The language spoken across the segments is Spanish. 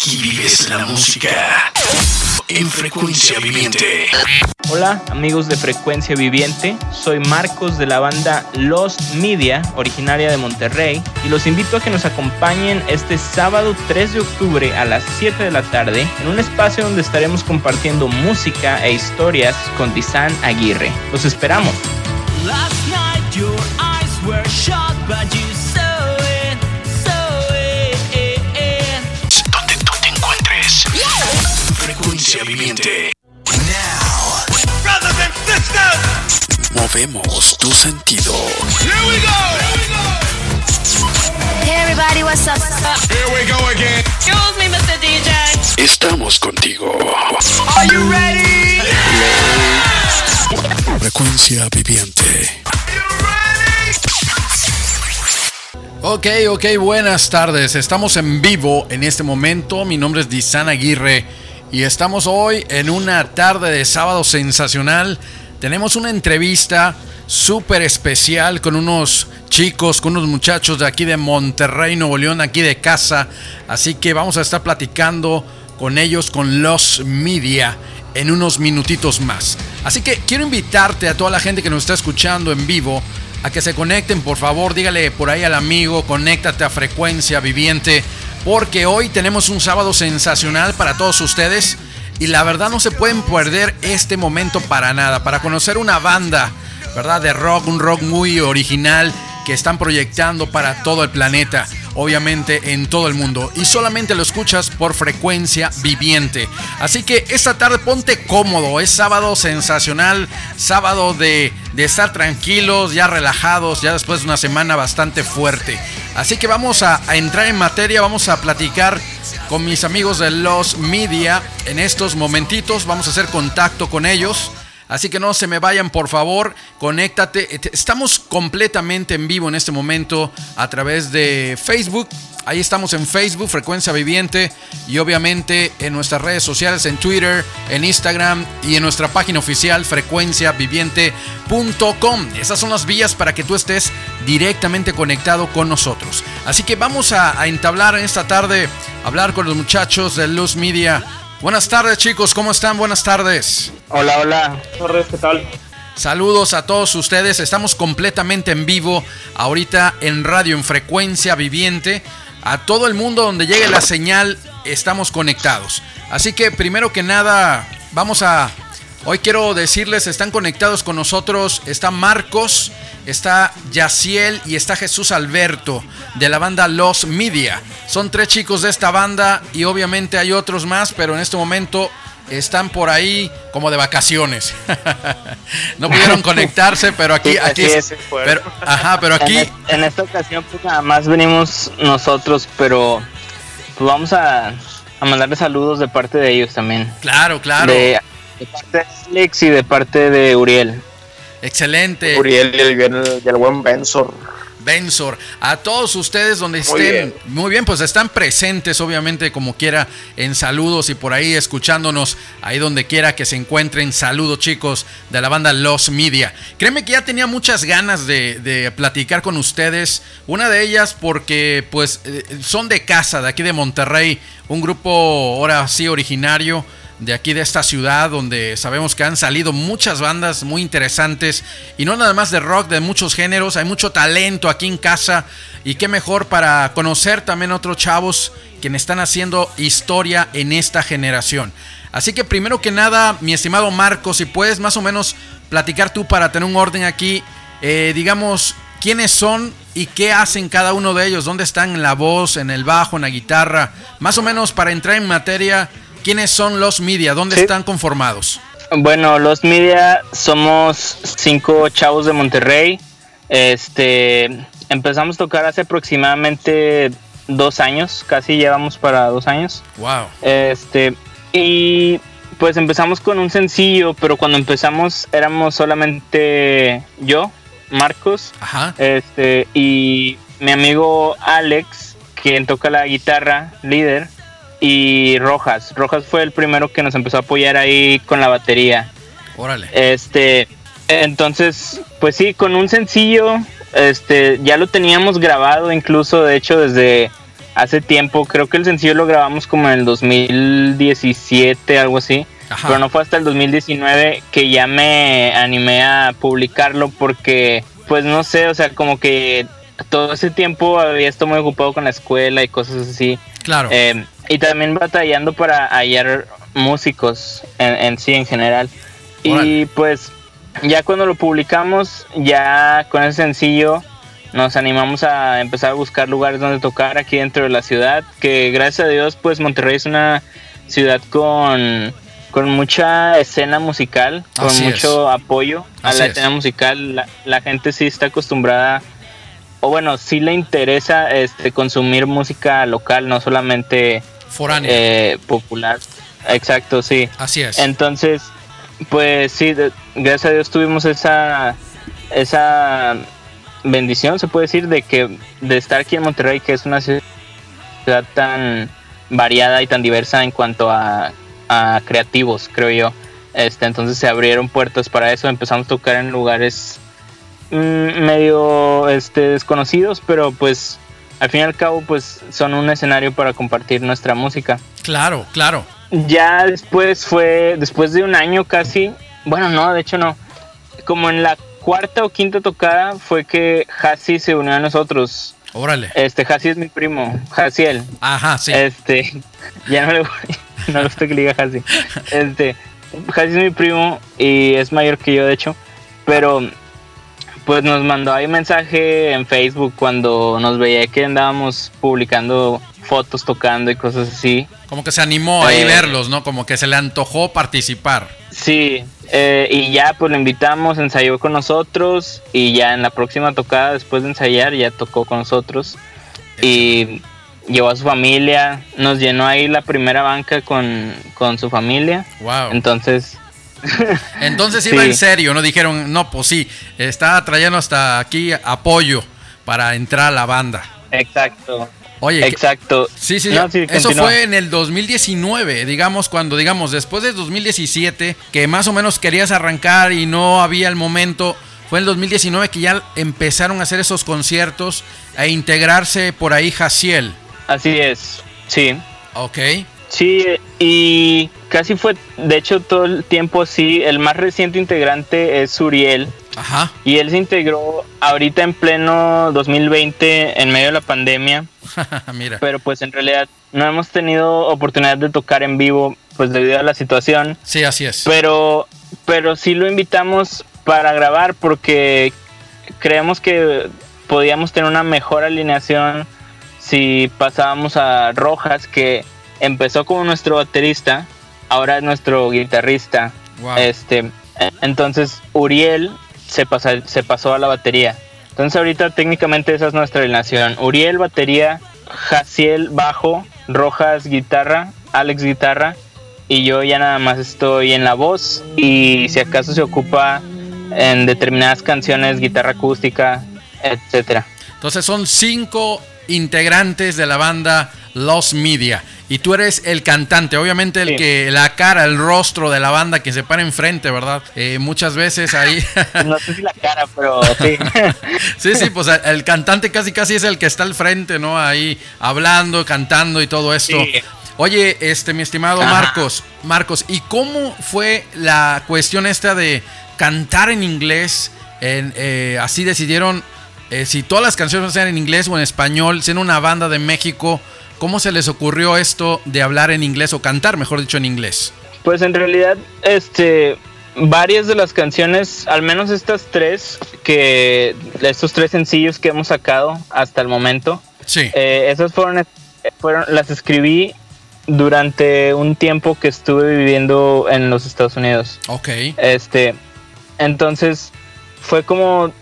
Aquí vives la música en frecuencia viviente. Hola amigos de Frecuencia Viviente, soy Marcos de la banda Los Media, originaria de Monterrey, y los invito a que nos acompañen este sábado 3 de octubre a las 7 de la tarde en un espacio donde estaremos compartiendo música e historias con Dizan Aguirre. Los esperamos. Viviente. Now. Brothers and sisters. Movemos tu sentido. Here we go. Here we go. Hey everybody, what's up? Here we go again. Excuse me, Mr. DJ. Estamos contigo. Are you ready? Frecuencia viviente. Ok, ok, buenas tardes. Estamos en vivo en este momento. Mi nombre es Dizan Aguirre y estamos hoy en una tarde de sábado sensacional. Tenemos una entrevista súper especial con unos chicos, con unos muchachos de aquí de Monterrey, Nuevo León, aquí de casa. Así que vamos a estar platicando con ellos, con los media, en unos minutitos más. Así que quiero invitarte a toda la gente que nos está escuchando en vivo a que se conecten, por favor, dígale por ahí al amigo, conéctate a frecuencia viviente porque hoy tenemos un sábado sensacional para todos ustedes y la verdad no se pueden perder este momento para nada, para conocer una banda, ¿verdad? De rock, un rock muy original que están proyectando para todo el planeta obviamente en todo el mundo y solamente lo escuchas por frecuencia viviente. Así que esta tarde ponte cómodo, es sábado sensacional, sábado de, de estar tranquilos, ya relajados, ya después de una semana bastante fuerte. Así que vamos a, a entrar en materia, vamos a platicar con mis amigos de los media en estos momentitos, vamos a hacer contacto con ellos. Así que no se me vayan, por favor, conéctate. Estamos completamente en vivo en este momento a través de Facebook. Ahí estamos en Facebook, Frecuencia Viviente, y obviamente en nuestras redes sociales, en Twitter, en Instagram y en nuestra página oficial, frecuenciaviviente.com. Esas son las vías para que tú estés directamente conectado con nosotros. Así que vamos a, entablar en esta tarde, hablar con los muchachos de Luz Media Buenas tardes chicos, ¿cómo están? Buenas tardes. Hola, hola. Torres, ¿qué tal? Saludos a todos ustedes, estamos completamente en vivo ahorita en radio, en frecuencia viviente. A todo el mundo donde llegue la señal estamos conectados. Así que primero que nada, vamos a... Hoy quiero decirles, están conectados con nosotros, está Marcos, está Yaciel y está Jesús Alberto de la banda Los Media. Son tres chicos de esta banda y obviamente hay otros más, pero en este momento están por ahí como de vacaciones. no pudieron conectarse, pero aquí, aquí, pero, ajá, pero aquí. En, esta ocasión, pues nada más venimos nosotros, pero pues vamos a, a mandarle saludos de parte de ellos también. Claro, claro. De, de parte de Alex y de parte de Uriel. Excelente. Uriel y el, buen Bensor. Bensor, a todos ustedes donde estén, muy bien, pues están presentes obviamente como quiera en saludos y por ahí escuchándonos, ahí donde quiera que se encuentren, saludos chicos de la banda Los Media. Créeme que ya tenía muchas ganas de, de platicar con ustedes, una de ellas porque pues eh, son de casa, de aquí de Monterrey, un grupo ahora sí originario de aquí de esta ciudad donde sabemos que han salido muchas bandas muy interesantes y no nada más de rock, de muchos géneros, hay mucho talento aquí en casa y qué mejor para conocer también otros chavos quienes están haciendo historia en esta generación. Así que primero que nada, mi estimado Marco, si puedes más o menos platicar tú para tener un orden aquí, eh, digamos, quiénes son y qué hacen cada uno de ellos, dónde están en la voz, en el bajo, en la guitarra, más o menos para entrar en materia ¿Quiénes son los media? ¿Dónde están conformados? Bueno, los media somos cinco chavos de Monterrey. Este empezamos a tocar hace aproximadamente dos años, casi llevamos para dos años. Wow. Este, y pues empezamos con un sencillo, pero cuando empezamos éramos solamente yo, Marcos, Ajá. este, y mi amigo Alex, quien toca la guitarra, líder y Rojas. Rojas fue el primero que nos empezó a apoyar ahí con la batería. Órale. Este, entonces, pues sí, con un sencillo, este, ya lo teníamos grabado incluso, de hecho, desde hace tiempo. Creo que el sencillo lo grabamos como en el 2017, algo así. Ajá. Pero no fue hasta el 2019 que ya me animé a publicarlo porque, pues no sé, o sea, como que todo ese tiempo había estado muy ocupado con la escuela y cosas así. Claro. Eh, y también batallando para hallar músicos en, en sí, en general. Y Órale. pues ya cuando lo publicamos, ya con ese sencillo, nos animamos a empezar a buscar lugares donde tocar aquí dentro de la ciudad. Que gracias a Dios, pues Monterrey es una ciudad con, con mucha escena musical, con Así es. mucho apoyo a Así la es. escena musical. La, la gente sí está acostumbrada o bueno, sí le interesa este consumir música local, no solamente Foránea. eh, popular. Exacto, sí. Así es. Entonces, pues sí, de- gracias a Dios tuvimos esa esa bendición, se puede decir, de que de estar aquí en Monterrey, que es una ciudad tan variada y tan diversa en cuanto a, a creativos, creo yo. Este, entonces se abrieron puertas para eso, empezamos a tocar en lugares mm, medio este, desconocidos, pero pues al fin y al cabo pues son un escenario para compartir nuestra música. Claro, claro. Ya después fue, después de un año casi, bueno, no, de hecho no, como en la cuarta o quinta tocada fue que Hasi se unió a nosotros. Órale. Este, Hasi es mi primo, Hasiel. Ajá, sí. Este, ya no le voy, no le gusta que le diga Hasi. Este, Hasi es mi primo y es mayor que yo, de hecho, pero pues nos mandó ahí mensaje en Facebook cuando nos veía que andábamos publicando fotos tocando y cosas así. Como que se animó ahí Eh. verlos, ¿no? Como que se le antojó participar. Sí, eh, y ya pues lo invitamos, ensayó con nosotros y ya en la próxima tocada después de ensayar ya tocó con nosotros y llevó a su familia, nos llenó ahí la primera banca con, con su familia, Wow. entonces Entonces iba Sí. en serio, ¿no? Dijeron, no, pues sí, está trayendo hasta aquí apoyo para entrar a la banda. exacto, Oye, que- exacto. Sí, sí, No, sí, eso continúa. fue en el 2019, digamos, cuando, digamos, después del 2017, que más o menos querías arrancar y no había el momento, fue en el 2019 que ya empezaron a hacer esos conciertos, a integrarse por ahí Jaciel, Así es, sí. ¿ok? Sí, y casi fue, de hecho todo el tiempo sí, el más reciente integrante es Uriel. Ajá, Y él se integró ahorita en pleno 2020 en medio de la pandemia, mira, pero pues en realidad no hemos tenido oportunidad de tocar en vivo pues debido a la situación, sí, así es. pero pero sí lo invitamos para grabar porque creemos que podíamos tener una mejor alineación si pasábamos a Rojas que empezó como nuestro baterista, ahora es nuestro guitarrista. Wow. Este, entonces Uriel se, pasa, se pasó a la batería. Entonces ahorita técnicamente esa es nuestra alineación. Uriel batería, Jaciel bajo, Rojas guitarra, Alex guitarra y yo ya nada más estoy en la voz y si acaso se ocupa en determinadas canciones guitarra acústica, etcétera. Entonces son cinco integrantes de la banda Los Media. Y tú eres el cantante, obviamente el Sí. que, la cara, el rostro de la banda que se para enfrente, ¿verdad? Eh, muchas veces ahí... No sé si la cara, pero sí. sí, sí, pues el cantante casi casi es el que está al frente, ¿no? Ahí hablando, cantando y todo esto. Sí. Oye, este, mi estimado Ajá. Marcos, Marcos, ¿y cómo fue la cuestión esta de cantar en inglés? En, eh, así decidieron eh, si todas las canciones sean en inglés o en español, siendo una banda de México, ¿cómo se les ocurrió esto de hablar en inglés o cantar, mejor dicho, en inglés? Pues en realidad, este, varias de las canciones, al menos estas tres, que estos tres sencillos que hemos sacado hasta el momento, Sí. eh, esas fueron, fueron, las escribí durante un tiempo que estuve viviendo en los Estados Unidos. ok. Este, entonces fue como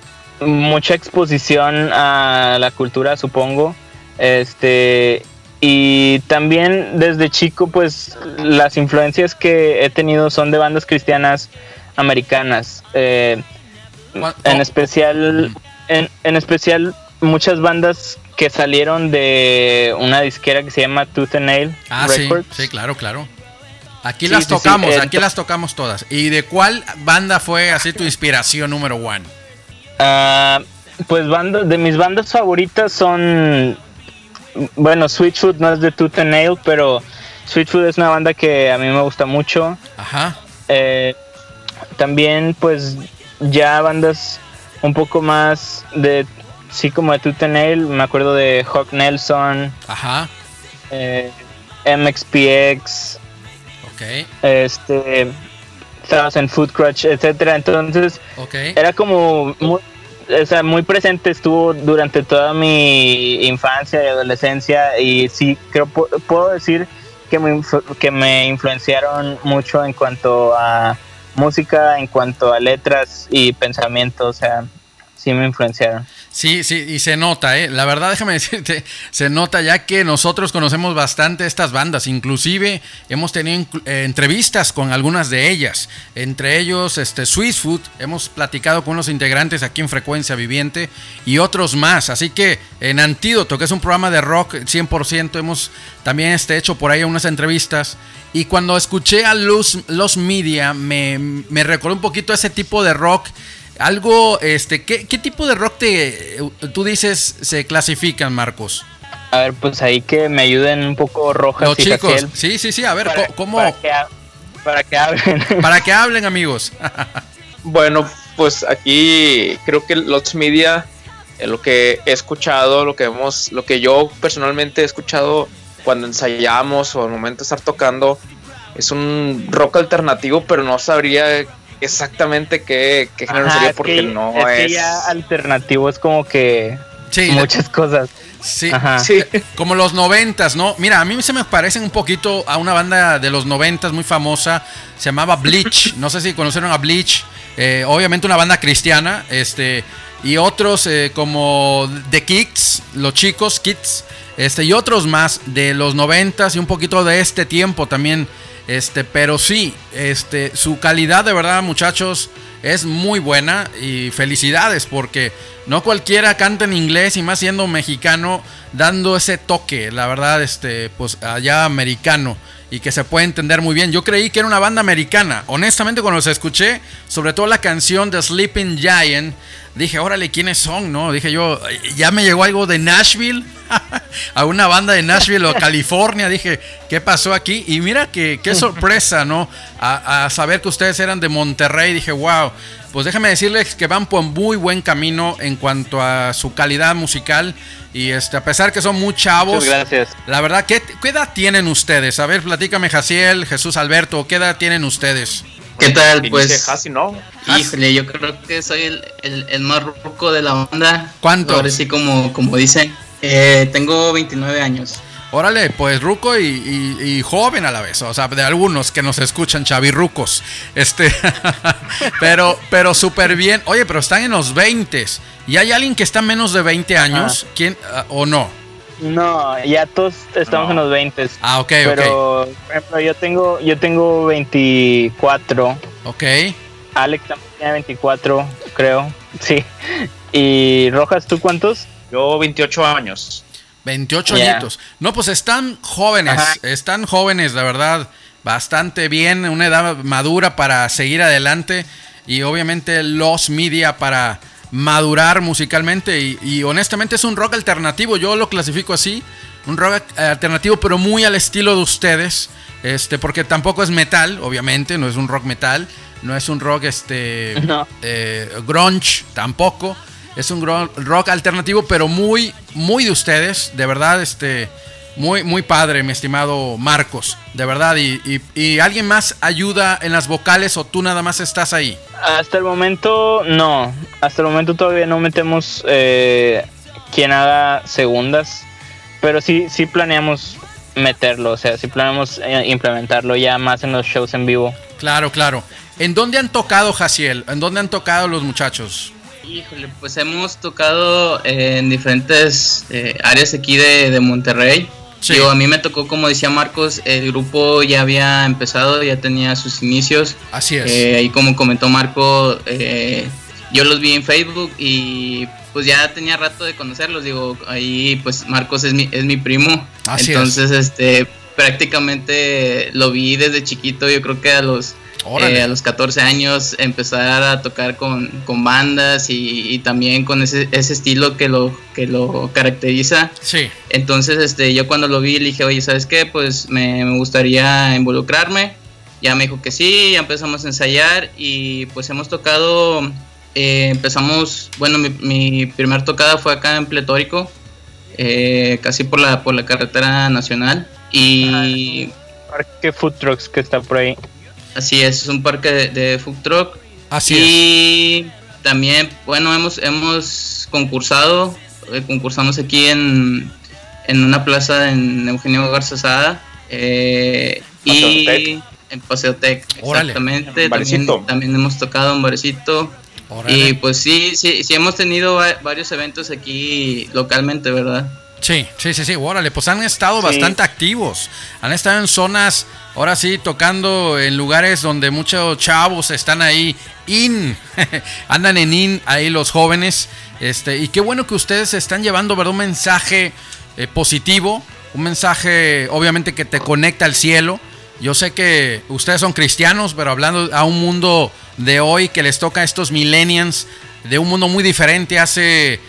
mucha exposición a la cultura, supongo. Este, y también desde chico, pues las influencias que he tenido son de bandas cristianas americanas. Eh, ¿Cuál- en especial, en, en especial muchas bandas que salieron de una disquera que se llama Tooth and Nail Ah, sí, Records. sí, claro, claro. Aquí Sí, las sí, sí, tocamos, aquí las tocamos todas. ¿Y de cuál banda fue así tu inspiración número one? Ah, pues bandas, de mis bandas favoritas son bueno, Switchfoot no es de Tooth and Nail, pero Switchfoot es una banda que a mí me gusta mucho. Ajá. Eh, también, pues, ya bandas un poco más de, sí, como de Tooth and Nail. Me acuerdo de Hawk Nelson, Ajá. eh, MXPX, Ok. este, Thousand Food Crutch, etcétera. Entonces, Ok. era como muy, o sea, muy presente estuvo durante toda mi infancia y adolescencia y sí creo pu- puedo decir que me, que me influenciaron mucho en cuanto a música, en cuanto a letras y pensamiento, o sea, sí me influenciaron. Sí, sí, y se nota, ¿eh? La verdad, déjame decirte, se nota ya que nosotros conocemos bastante estas bandas, inclusive hemos tenido eh, entrevistas con algunas de ellas, entre ellos este, Swiss Food, hemos platicado con unos integrantes aquí en Frecuencia Viviente y otros más, así que en Antídoto, que es un programa de rock 100%, hemos también este, hecho por ahí unas entrevistas. Y cuando escuché a Los, Los Media me, me recordó un poquito ese tipo de rock algo, este, ¿qué, qué tipo de rock te, tú dices se clasifican, Marcos? A ver, pues ahí que me ayuden un poco Rojas Los y chicos, sí, sí, sí, a ver, para, ¿cómo? para que, para que hablen. Para que hablen, amigos. Bueno, pues aquí creo que los media, eh, lo que he escuchado, lo que hemos, lo que yo personalmente he escuchado cuando ensayamos o al momento de estar tocando, es un rock alternativo, pero no sabría exactamente qué, qué género Ajá, sería es porque que- no es. es. que ya alternativo es como que Sí, muchas cosas. sí, Ajá. Sí. como los noventas, ¿no? Mira, a mí se me parecen un poquito a una banda de los noventas muy famosa, se llamaba Bleach, no sé si conocieron a Bleach, eh, obviamente una banda cristiana, este, y otros eh, como The Kicks, los chicos, Kids, este, y otros más de los noventas y un poquito de este tiempo también, este, pero sí, este, su calidad de verdad, muchachos, es muy buena y felicidades porque no cualquiera canta en inglés y más siendo mexicano dando ese toque, la verdad, este, pues allá americano y que se puede entender muy bien. Yo creí que era una banda americana. Honestamente, cuando los escuché, sobre todo la canción de Sleeping Giant, dije, órale, ¿quiénes son? No, dije yo, ya me llegó algo de Nashville, a una banda de Nashville o California. Dije, ¿qué pasó aquí? Y mira que qué sorpresa, ¿no? A, a saber que ustedes eran de Monterrey. Dije, wow. Pues déjame decirles que van por muy buen camino en cuanto a su calidad musical. Y este, a pesar que son muy chavos, Muchas gracias. la verdad, ¿qué, qué edad tienen ustedes? A ver, platícame, Jaciel, Jesús Alberto, ¿qué edad tienen ustedes? ¿Qué tal? Pues, Hasi, ¿no? híjole, yo creo que soy el, el, el más ruco de la banda. ¿Cuánto? Ahora sí, como, como dicen. Eh, tengo 29 años. Órale, pues ruco y, y- y joven a la vez, o sea, de algunos que nos escuchan, chavirrucos. Este, pero, pero súper bien. Oye, pero están en los 20 ¿Y hay alguien que está menos de 20 años? ¿Quién? ah, ¿O no? No, ya todos estamos No. en los 20. Ah, ok, pero, por ejemplo, yo tengo, yo tengo 24. ok. Ok. Alex también tiene 24, creo. Sí. Y Rojas, ¿tú cuántos? Yo 28 años. 28 Ya. añitos. No, pues están jóvenes, Ajá. están jóvenes, la verdad, bastante bien, una edad madura para seguir adelante y obviamente los media para madurar musicalmente y, y honestamente es un rock alternativo, yo lo clasifico así, un rock alternativo pero muy al estilo de ustedes, este, porque tampoco es metal, obviamente, no es un rock metal, no es un rock este No. eh, grunge tampoco. Es un rock alternativo, pero muy, muy de ustedes. De verdad, este, muy, muy padre, mi estimado Marcos. De verdad. Y, y- y alguien más ayuda en las vocales o tú nada más estás ahí. Hasta el momento, no. Hasta el momento todavía no metemos eh, quien haga segundas. Pero sí, sí planeamos meterlo. O sea, sí planeamos eh, implementarlo ya más en los shows en vivo. Claro, claro. ¿En dónde han tocado, Jaciel? ¿En dónde han tocado los muchachos? Híjole, pues hemos tocado en diferentes eh, áreas aquí de, de Monterrey. Sí. Digo, a mí me tocó, como decía Marcos, el grupo ya había empezado, ya tenía sus inicios. Así es. Eh, y como comentó Marco, eh, yo los vi en Facebook y pues ya tenía rato de conocerlos. Digo, ahí pues Marcos es mi, es mi primo. Así es. Entonces, este, prácticamente lo vi desde chiquito. Yo creo que a los Eh, a los 14 años empezar a tocar con, bandas y, también con ese, ese, estilo que lo, que lo caracteriza. Sí. Entonces, este, yo cuando lo vi le dije, oye, ¿sabes qué? Pues me, me gustaría involucrarme. Ya me dijo que sí, ya empezamos a ensayar y pues hemos tocado, eh, empezamos, bueno, mi, mi primer tocada fue acá en Pletórico, eh, casi por la, por la carretera nacional. Y... Parque Food Trucks que está por ahí. Así es, es un parque de, food truck. Así y también, bueno, hemos, hemos concursado, eh, concursamos aquí en, en una plaza en Eugenio Garza Sada. Eh, y en Paseo Tech, exactamente. También, también, hemos tocado un barecito. Y pues sí, sí, sí hemos tenido varios eventos aquí localmente, ¿verdad? Sí, sí, sí, sí, órale, pues han estado bastante activos, han estado en zonas, ahora sí, tocando en lugares donde muchos chavos están ahí, in, andan en in, ahí los jóvenes, este, y qué bueno que ustedes están llevando, ¿verdad? Un mensaje eh, positivo, un mensaje obviamente que te conecta al cielo. Yo sé que ustedes son cristianos, pero hablando a un mundo de hoy que les toca a estos millennials, de un mundo muy diferente. Hace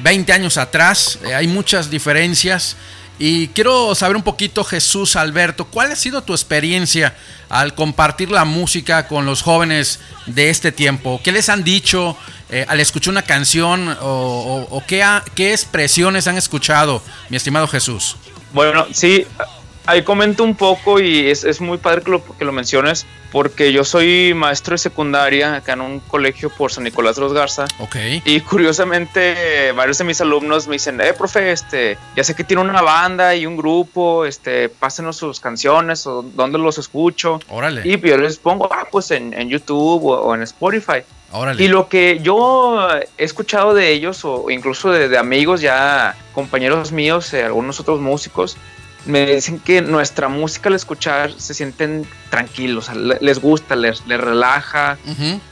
20 eh, años atrás. Eh, hay muchas diferencias. Y quiero saber un poquito, Jesús Alberto, ¿cuál ha sido tu experiencia al compartir la música con los jóvenes de este tiempo? ¿Qué les han dicho eh, al escuchar una canción o, qué, qué expresiones han escuchado, mi estimado Jesús? Bueno, sí, ahí comento un poco y es, es muy padre que lo, que lo menciones porque yo soy maestro de secundaria acá en un colegio por San Nicolás de los Garza. Ok. Y curiosamente varios de mis alumnos me dicen, eh, profe, este, ya sé que tiene una banda y un grupo, este, pásenos sus canciones o dónde los escucho. Órale. Y yo les pongo, ah, pues en, en YouTube o, en Spotify. Órale. Y lo que yo he escuchado de ellos, o incluso de, de amigos ya, compañeros míos, eh, algunos otros músicos, me dicen que nuestra música al escuchar se sienten tranquilos, les gusta, les, les relaja,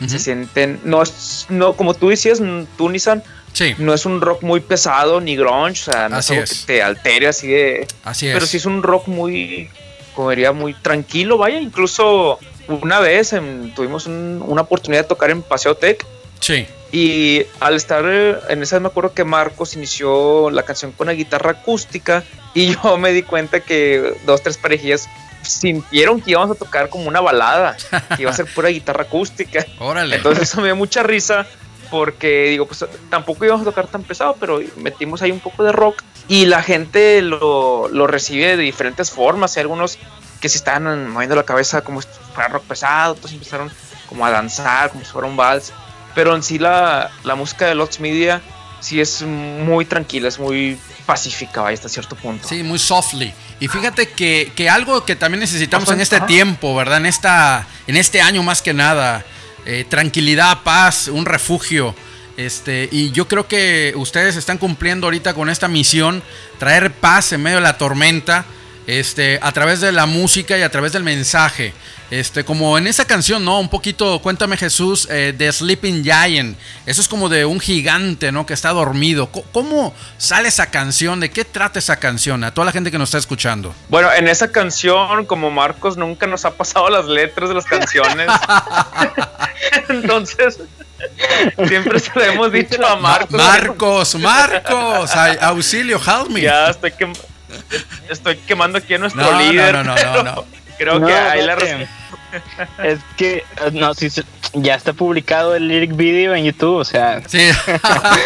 se sienten, no es, no, como tú decías, tú Nissan, sí. no es un rock muy pesado ni grunge, o sea, no es algo que te altere así de, así es. pero sí es un rock muy, como diría, muy tranquilo, vaya, incluso una vez tuvimos una oportunidad de tocar en Paseo Tech, sí. Y al estar en esa, me acuerdo que Marcos inició la canción con la guitarra acústica y yo me di cuenta que dos, tres parejillas sintieron que íbamos a tocar como una balada, que iba a ser pura guitarra acústica. Órale. Entonces eso me dio mucha risa porque digo, pues tampoco íbamos a tocar tan pesado, pero metimos ahí un poco de rock y la gente lo, lo recibe de diferentes formas. Hay algunos que se estaban moviendo la cabeza como si fuera rock pesado, otros empezaron como a danzar, como si fuera un vals pero en sí la, la música de Lots Media sí es muy tranquila, es muy pacífica hasta cierto punto. Sí, muy softly. Y fíjate que, que algo que también necesitamos en este tiempo, ¿verdad? En, esta, en este año más que nada, eh, tranquilidad, paz, un refugio. Este, y yo creo que ustedes están cumpliendo ahorita con esta misión, traer paz en medio de la tormenta, este, a través de la música y a través del mensaje. Este, como en esa canción, ¿no? Un poquito, cuéntame Jesús, eh, de Sleeping Giant. Eso es como de un gigante, ¿no? Que está dormido. ¿Cómo sale esa canción? ¿De qué trata esa canción? A toda la gente que nos está escuchando. Bueno, en esa canción, como Marcos nunca nos ha pasado las letras de las canciones. Entonces, siempre se lo hemos dicho a Marcos. Marcos, Marcos, auxilio, help me. Ya estoy, estoy quemando aquí a nuestro líder. No, no, no, no, no. Creo que ahí la es que, eh, no, si ya está publicado el lyric video en YouTube, o sea. Sí.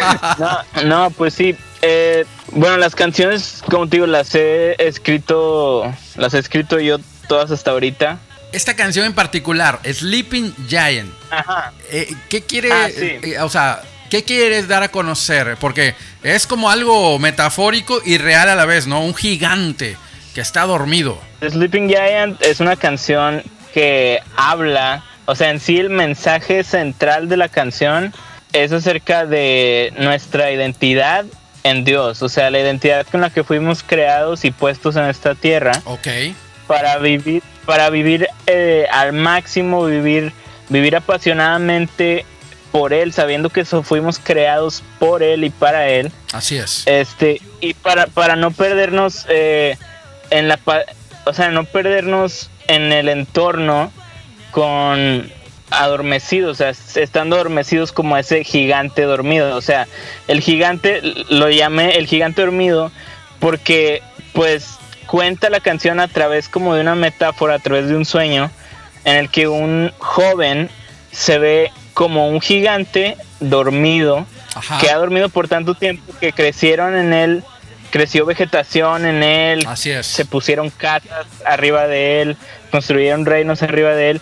no, pues sí. Eh, bueno, las canciones, como te digo, las he escrito, las he escrito yo todas hasta ahorita. Esta canción en particular, Sleeping Giant. Ajá. Eh, ¿Qué quiere, ah, o sea, qué quieres dar a conocer? Porque es como algo metafórico y real a la vez, ¿no? Un gigante que está dormido. Sleeping Giant es una canción que habla, o sea, en sí el mensaje central de la canción es acerca de nuestra identidad en Dios, o sea, la identidad con la que fuimos creados y puestos en esta tierra. Ok. Para vivir, para vivir eh, al máximo, vivir, vivir apasionadamente por Él, sabiendo que eso fuimos creados por Él y para Él. Así es. Este, y para, para no perdernos eh, en la, o sea, no perdernos en el entorno con adormecidos, o sea, estando adormecidos como ese gigante dormido. O sea, el gigante lo llamé el gigante dormido porque pues cuenta la canción a través como de una metáfora, a través de un sueño, en el que un joven se ve como un gigante dormido, que ha dormido por tanto tiempo que crecieron en él, creció vegetación en él, Así es. se pusieron casas arriba de él, construyeron reinos arriba de él.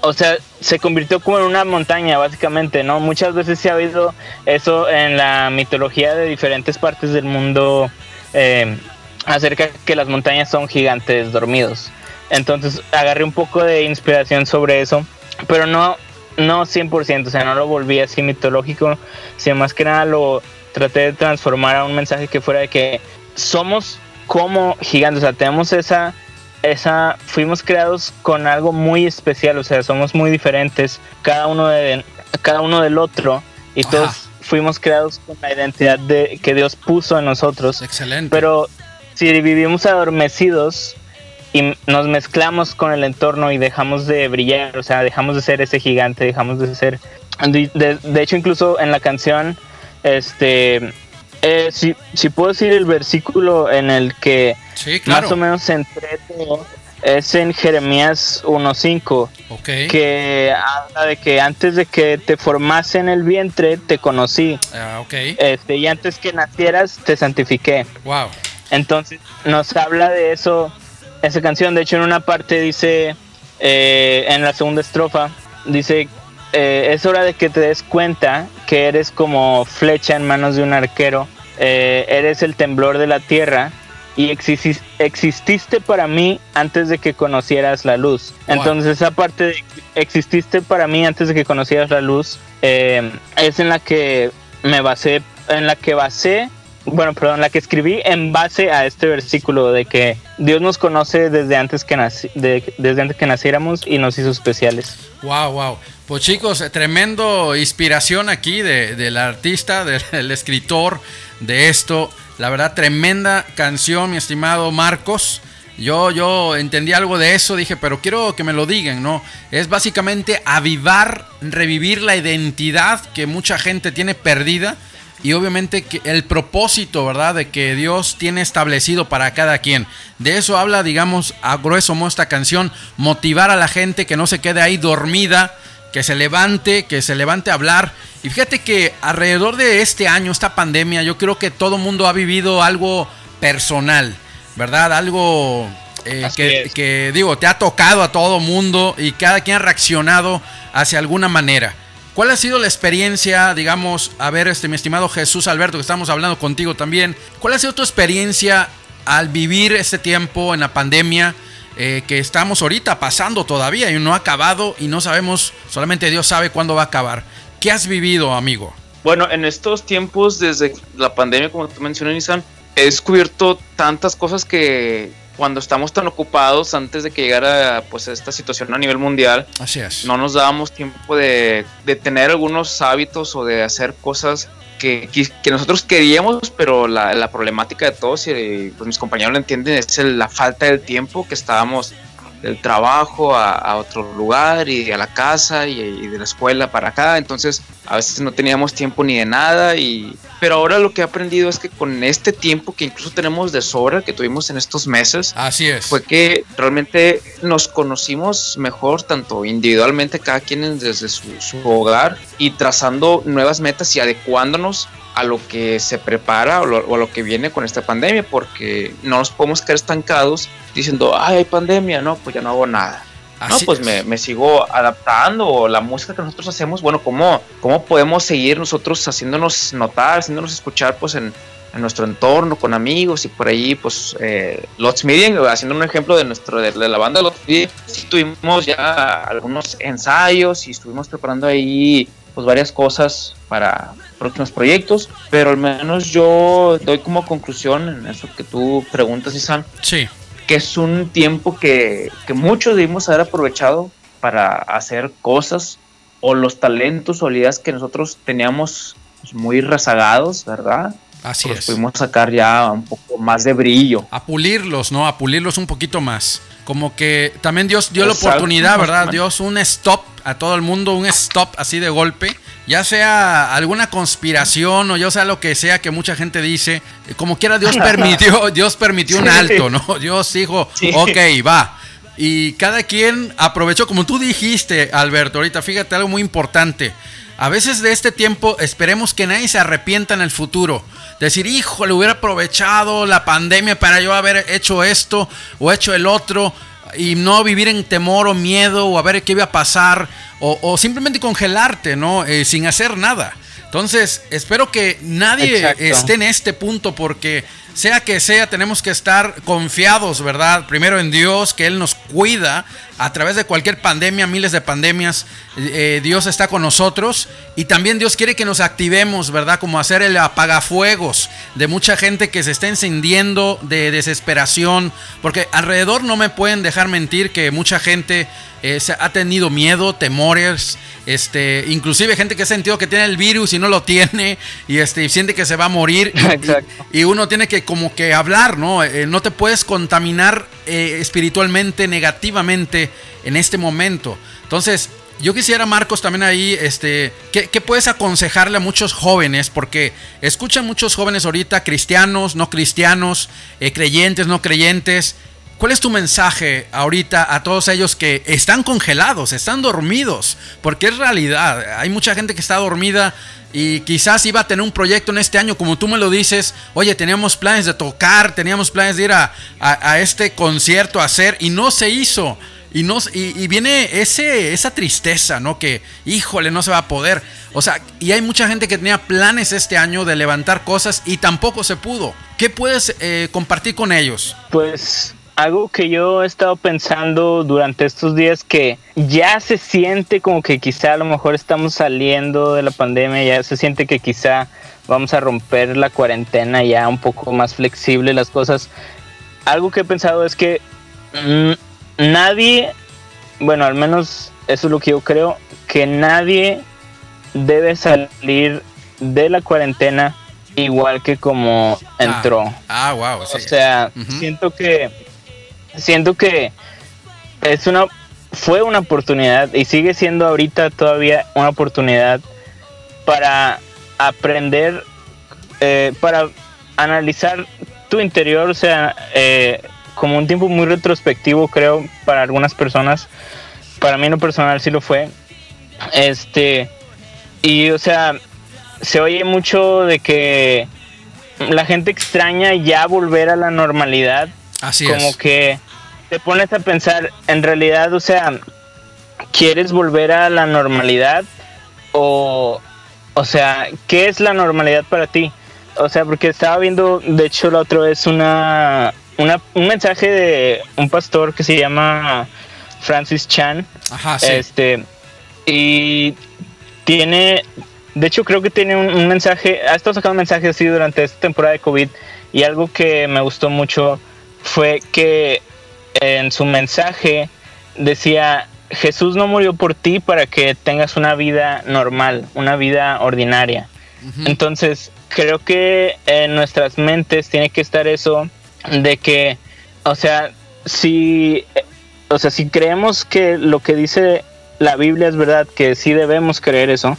O sea, se convirtió como en una montaña, básicamente, ¿no? Muchas veces se ha oído eso en la mitología de diferentes partes del mundo eh, acerca de que las montañas son gigantes dormidos. Entonces agarré un poco de inspiración sobre eso, pero no, no 100%, o sea, no lo volví así mitológico, sino más que nada lo traté de transformar a un mensaje que fuera de que somos como gigantes, o sea, tenemos esa esa fuimos creados con algo muy especial, o sea, somos muy diferentes, cada uno de cada uno del otro y Ajá. todos fuimos creados con la identidad de que Dios puso en nosotros. Excelente. Pero si vivimos adormecidos y nos mezclamos con el entorno y dejamos de brillar, o sea, dejamos de ser ese gigante, dejamos de ser... De, de- de hecho, incluso en la canción, este... eh, si, si puedo decir el versículo en el que sí, claro. más o menos se es en Jeremías 1.5 ok. que habla de que antes de que te formase en el vientre te conocí Ah, ok. este, y antes que nacieras te santifiqué. Wow. Entonces nos habla de eso esa canción. De hecho, en una parte dice, eh, en la segunda estrofa, dice, eh, es hora de que te des cuenta que eres como flecha en manos de un arquero, eh, eres el temblor de la tierra y existis- exististe para mí antes de que conocieras la luz. Wow. Entonces esa parte de exististe para mí antes de que conocieras la luz es en la que me basé, en la que basé bueno, perdón, la que escribí en base a este versículo de que Dios nos conoce desde antes que, de- desde antes que naciéramos y nos hizo especiales. Wow, wow. Pues chicos, tremendo inspiración aquí de- del artista, del escritor de esto. La verdad, tremenda canción, mi estimado Marcos. Yo, yo entendí algo de eso, dije, pero quiero que me lo digan, ¿no? Es básicamente avivar, revivir la identidad que mucha gente tiene perdida y obviamente que el propósito, ¿verdad? De que Dios tiene establecido para cada quien. De eso habla, digamos, a grueso modo esta canción, motivar a la gente que no se quede ahí dormida, que se levante, que se levante a hablar. Y fíjate que alrededor de este año, esta pandemia, yo creo que todo mundo ha vivido algo personal, ¿verdad? Algo eh, que, es. que, digo, te ha tocado a todo mundo y cada quien ha reaccionado hacia alguna manera. ¿Cuál ha sido la experiencia, digamos, a ver, este, mi estimado Jesús Alberto, que estamos hablando contigo también, cuál ha sido tu experiencia al vivir este tiempo en la pandemia eh, que estamos ahorita pasando todavía y no ha acabado y no sabemos, solamente Dios sabe cuándo va a acabar? ¿Qué has vivido, amigo? Bueno, en estos tiempos, desde la pandemia, como tú mencionas, Nissan, he descubierto tantas cosas que cuando estamos tan ocupados antes de que llegara pues esta situación a nivel mundial, Así es. no nos dábamos tiempo de, de tener algunos hábitos o de hacer cosas que, que- que nosotros queríamos, pero la, la problemática de todos, y pues mis compañeros lo entienden, es el- la falta del tiempo que estábamos del trabajo a, a otro lugar y a la casa y, y de la escuela para acá, entonces a veces no teníamos tiempo ni de nada y pero ahora lo que he aprendido es que con este tiempo que incluso tenemos de sobra que tuvimos en estos meses Así es. fue que realmente nos conocimos mejor, tanto individualmente, cada quien desde su, su hogar, y trazando nuevas metas y adecuándonos a lo que se prepara o, lo- o a lo que viene con esta pandemia, porque no nos podemos quedar estancados diciendo, ay, hay pandemia, no, pues ya no hago nada. No, Así pues es. me, me sigo adaptando la música que nosotros hacemos, bueno, ¿cómo, cómo podemos seguir nosotros haciéndonos notar, haciéndonos escuchar pues en, en nuestro entorno, con amigos y por ahí pues eh, Lots Meeting, haciendo un ejemplo de nuestro de, de la banda Lots Meeting, sí tuvimos ya algunos ensayos y estuvimos preparando ahí pues varias cosas para próximos proyectos, pero al menos yo doy como conclusión en eso que tú preguntas, Isan, Sí. que es un tiempo que, que muchos debimos haber aprovechado para hacer cosas o los talentos o habilidades que nosotros teníamos pues, muy rezagados, ¿verdad? Así pues es. pudimos sacar ya un poco más de brillo. A pulirlos, ¿no? A pulirlos un poquito más. Como que también Dios dio la oportunidad, ¿verdad? Dios un stop a todo el mundo, un stop así de golpe. Ya sea alguna conspiración o ya sea lo que sea que mucha gente dice, como quiera Dios permitió, Dios permitió un alto, ¿no? Dios dijo, Sí. ok, va. Y cada quien aprovechó, como tú dijiste, Alberto, ahorita fíjate algo muy importante. A veces de este tiempo esperemos que nadie se arrepienta en el futuro. Decir, híjole, hubiera aprovechado la pandemia para yo haber hecho esto o hecho el otro y no vivir en temor o miedo o a ver qué iba a pasar o, o simplemente congelarte, ¿no? Eh, sin hacer nada. Entonces, espero que nadie Exacto. esté en este punto porque sea que sea, tenemos que estar confiados, ¿verdad? Primero en Dios, que Él nos cuida a través de cualquier pandemia, miles de pandemias. eh, Dios está con nosotros y también Dios quiere que nos activemos, ¿verdad? Como hacer el apagafuegos de mucha gente que se está encendiendo de desesperación, porque alrededor no me pueden dejar mentir que mucha gente eh, se ha tenido miedo, temores, este, inclusive gente que ha sentido que tiene el virus y no lo tiene y este, y siente que se va a morir. Y- Exacto. y uno tiene que como que hablar, ¿no? Eh, no te puedes contaminar eh, espiritualmente, negativamente en este momento. Entonces, yo quisiera, Marcos, también ahí, este, ¿qué, puedes aconsejarle a muchos jóvenes? Porque escuchan muchos jóvenes ahorita, cristianos, no cristianos, eh, creyentes, no creyentes. ¿Cuál es tu mensaje ahorita a todos ellos que están congelados, están dormidos? Porque es realidad. Hay mucha gente que está dormida y quizás iba a tener un proyecto en este año, como tú me lo dices. Oye, teníamos planes de tocar, teníamos planes de ir a, a- este concierto a hacer y no se hizo. Y, no, y viene ese, esa tristeza, ¿no? Que, híjole, no se va a poder. O sea, y hay mucha gente que tenía planes este año de levantar cosas y tampoco se pudo. ¿Qué puedes eh, compartir con ellos? Pues algo que yo he estado pensando durante estos días que ya se siente como que quizá a lo mejor estamos saliendo de la pandemia, ya se siente que quizá vamos a romper la cuarentena ya un poco más flexible las cosas. Algo que he pensado es que mm, nadie, bueno, al menos eso es lo que yo creo, que nadie debe salir de la cuarentena igual que como entró. Ah, wow. O sea, Ujú. siento que siento que es una fue una oportunidad y sigue siendo ahorita todavía una oportunidad para aprender, eh, para analizar tu interior, o sea, eh, como un tiempo muy retrospectivo, creo, para algunas personas. Para mí en lo personal sí lo fue. Este, y o sea, se oye mucho de que la gente extraña ya volver a la normalidad Así como es. que te pones a pensar, en realidad, o sea, ¿quieres volver a la normalidad? O, o sea, ¿qué es la normalidad para ti? O sea, porque estaba viendo, de hecho, la otra vez una, una, un mensaje de un pastor que se llama Francis Chan. Ajá, sí. Este, y tiene, de hecho creo que tiene un, un mensaje, ha estado sacando mensajes así durante esta temporada de COVID y algo que me gustó mucho fue que en su mensaje decía, Jesús no murió por ti para que tengas una vida normal, una vida ordinaria. Entonces, creo que en nuestras mentes tiene que estar eso de que, o sea, si, o sea, si creemos que lo que dice la Biblia es verdad, que sí debemos creer eso.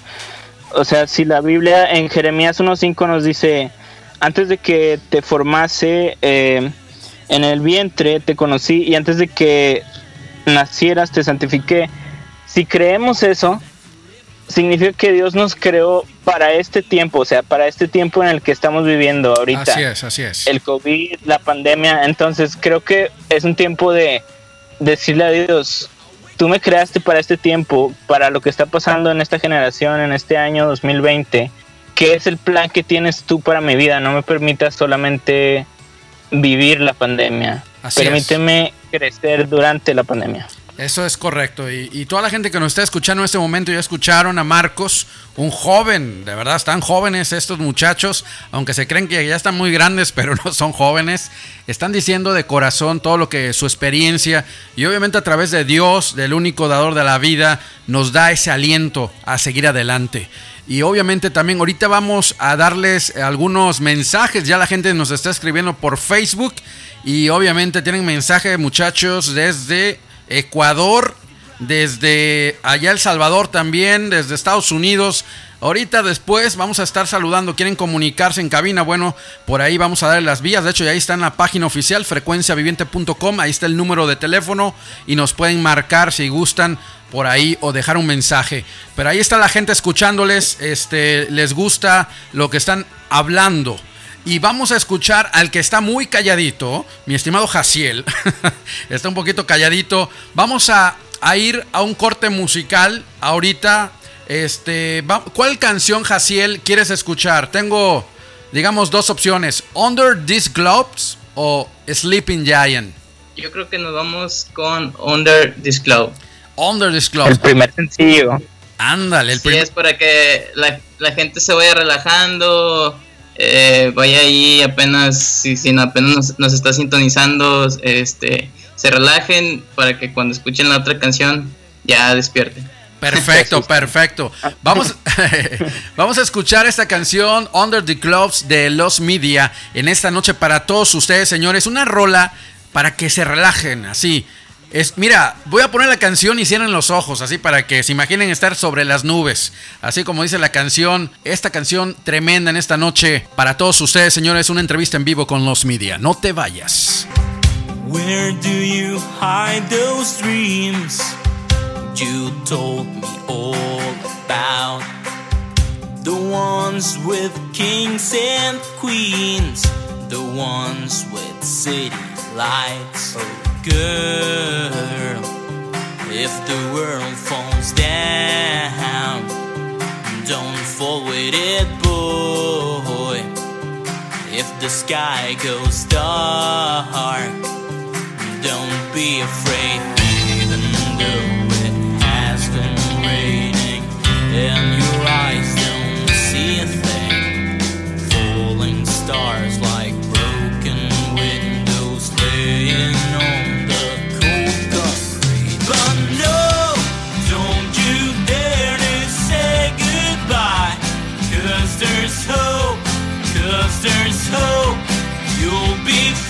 O sea, si la Biblia en Jeremías 1.5 nos dice, antes de que te formase eh, en el vientre, te conocí y antes de que nacieras, te santifiqué. Si creemos eso, significa que Dios nos creó para este tiempo, o sea, para este tiempo en el que estamos viviendo ahorita. Así es, así es. El COVID, la pandemia. Entonces creo que es un tiempo de decirle a Dios, tú me creaste para este tiempo, para lo que está pasando en esta generación, en este año 2020. ¿Qué es el plan que tienes tú para mi vida? No me permitas solamente vivir la pandemia. Así es. Permíteme crecer durante la pandemia. Eso es correcto. Y, y toda la gente que nos está escuchando en este momento ya escucharon a Marcos, un joven, de verdad, están jóvenes estos muchachos, aunque se creen que ya están muy grandes, pero no son jóvenes. Están diciendo de corazón todo lo que su experiencia y obviamente a través de Dios, del único dador de la vida, nos da ese aliento a seguir adelante. Y obviamente también ahorita vamos a darles algunos mensajes. Ya la gente nos está escribiendo por Facebook. Y obviamente tienen mensaje muchachos desde Ecuador, desde allá El Salvador también, desde Estados Unidos. Ahorita después vamos a estar saludando. Quieren comunicarse en cabina. Bueno, por ahí vamos a dar las vías. De hecho, ya ahí está en la página oficial, frecuenciaviviente.com. Ahí está el número de teléfono y nos pueden marcar si gustan por ahí o dejar un mensaje. Pero ahí está la gente escuchándoles. Este, les gusta lo que están hablando. Y vamos a escuchar al que está muy calladito, mi estimado Jaciel. está un poquito calladito. Vamos a, a ir a un corte musical ahorita este, ¿cuál canción, Jaciel, quieres escuchar? Tengo, digamos, dos opciones: Under These Globes o Sleeping Giant. Yo creo que nos vamos con Under This Globe. Under This Globe. El primer sencillo. Ándale, el sí, es para que la, gente se vaya relajando. Eh, vaya ahí apenas, si, si apenas nos, está sintonizando, este, se relajen para que cuando escuchen la otra canción ya despierten. Perfecto, perfecto. Vamos, vamos a escuchar esta canción Under the Gloves de Los Media en esta noche para todos ustedes, señores. Una rola para que se relajen, así. Es, mira, voy a poner la canción y cierren los ojos, así para que se imaginen estar sobre las nubes. Así como dice la canción, esta canción tremenda en esta noche para todos ustedes, señores. Una entrevista en vivo con Los Media. No te vayas. Where do you hide those dreams? You told me all about the ones with kings and queens, the ones with city lights. Oh, girl, if the world falls down, don't fall with it, boy. If the sky goes dark, don't be afraid,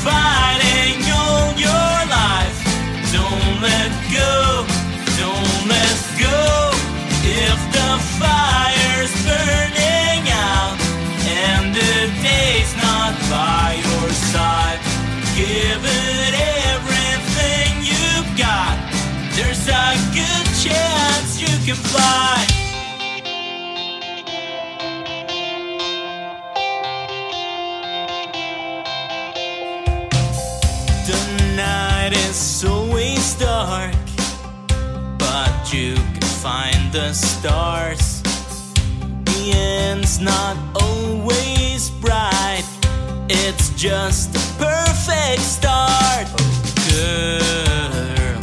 fighting all your life. Don't let go, don't let go. If the fire's burning out and the day's not by your side, give it everything you've got. There's a good chance you can fly. Is always dark, but you can find the stars. The end's not always bright, it's just a perfect start. Oh, girl,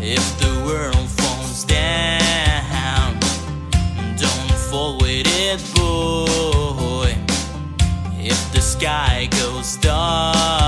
if the world falls down, don't fall with it, boy. If the sky goes dark,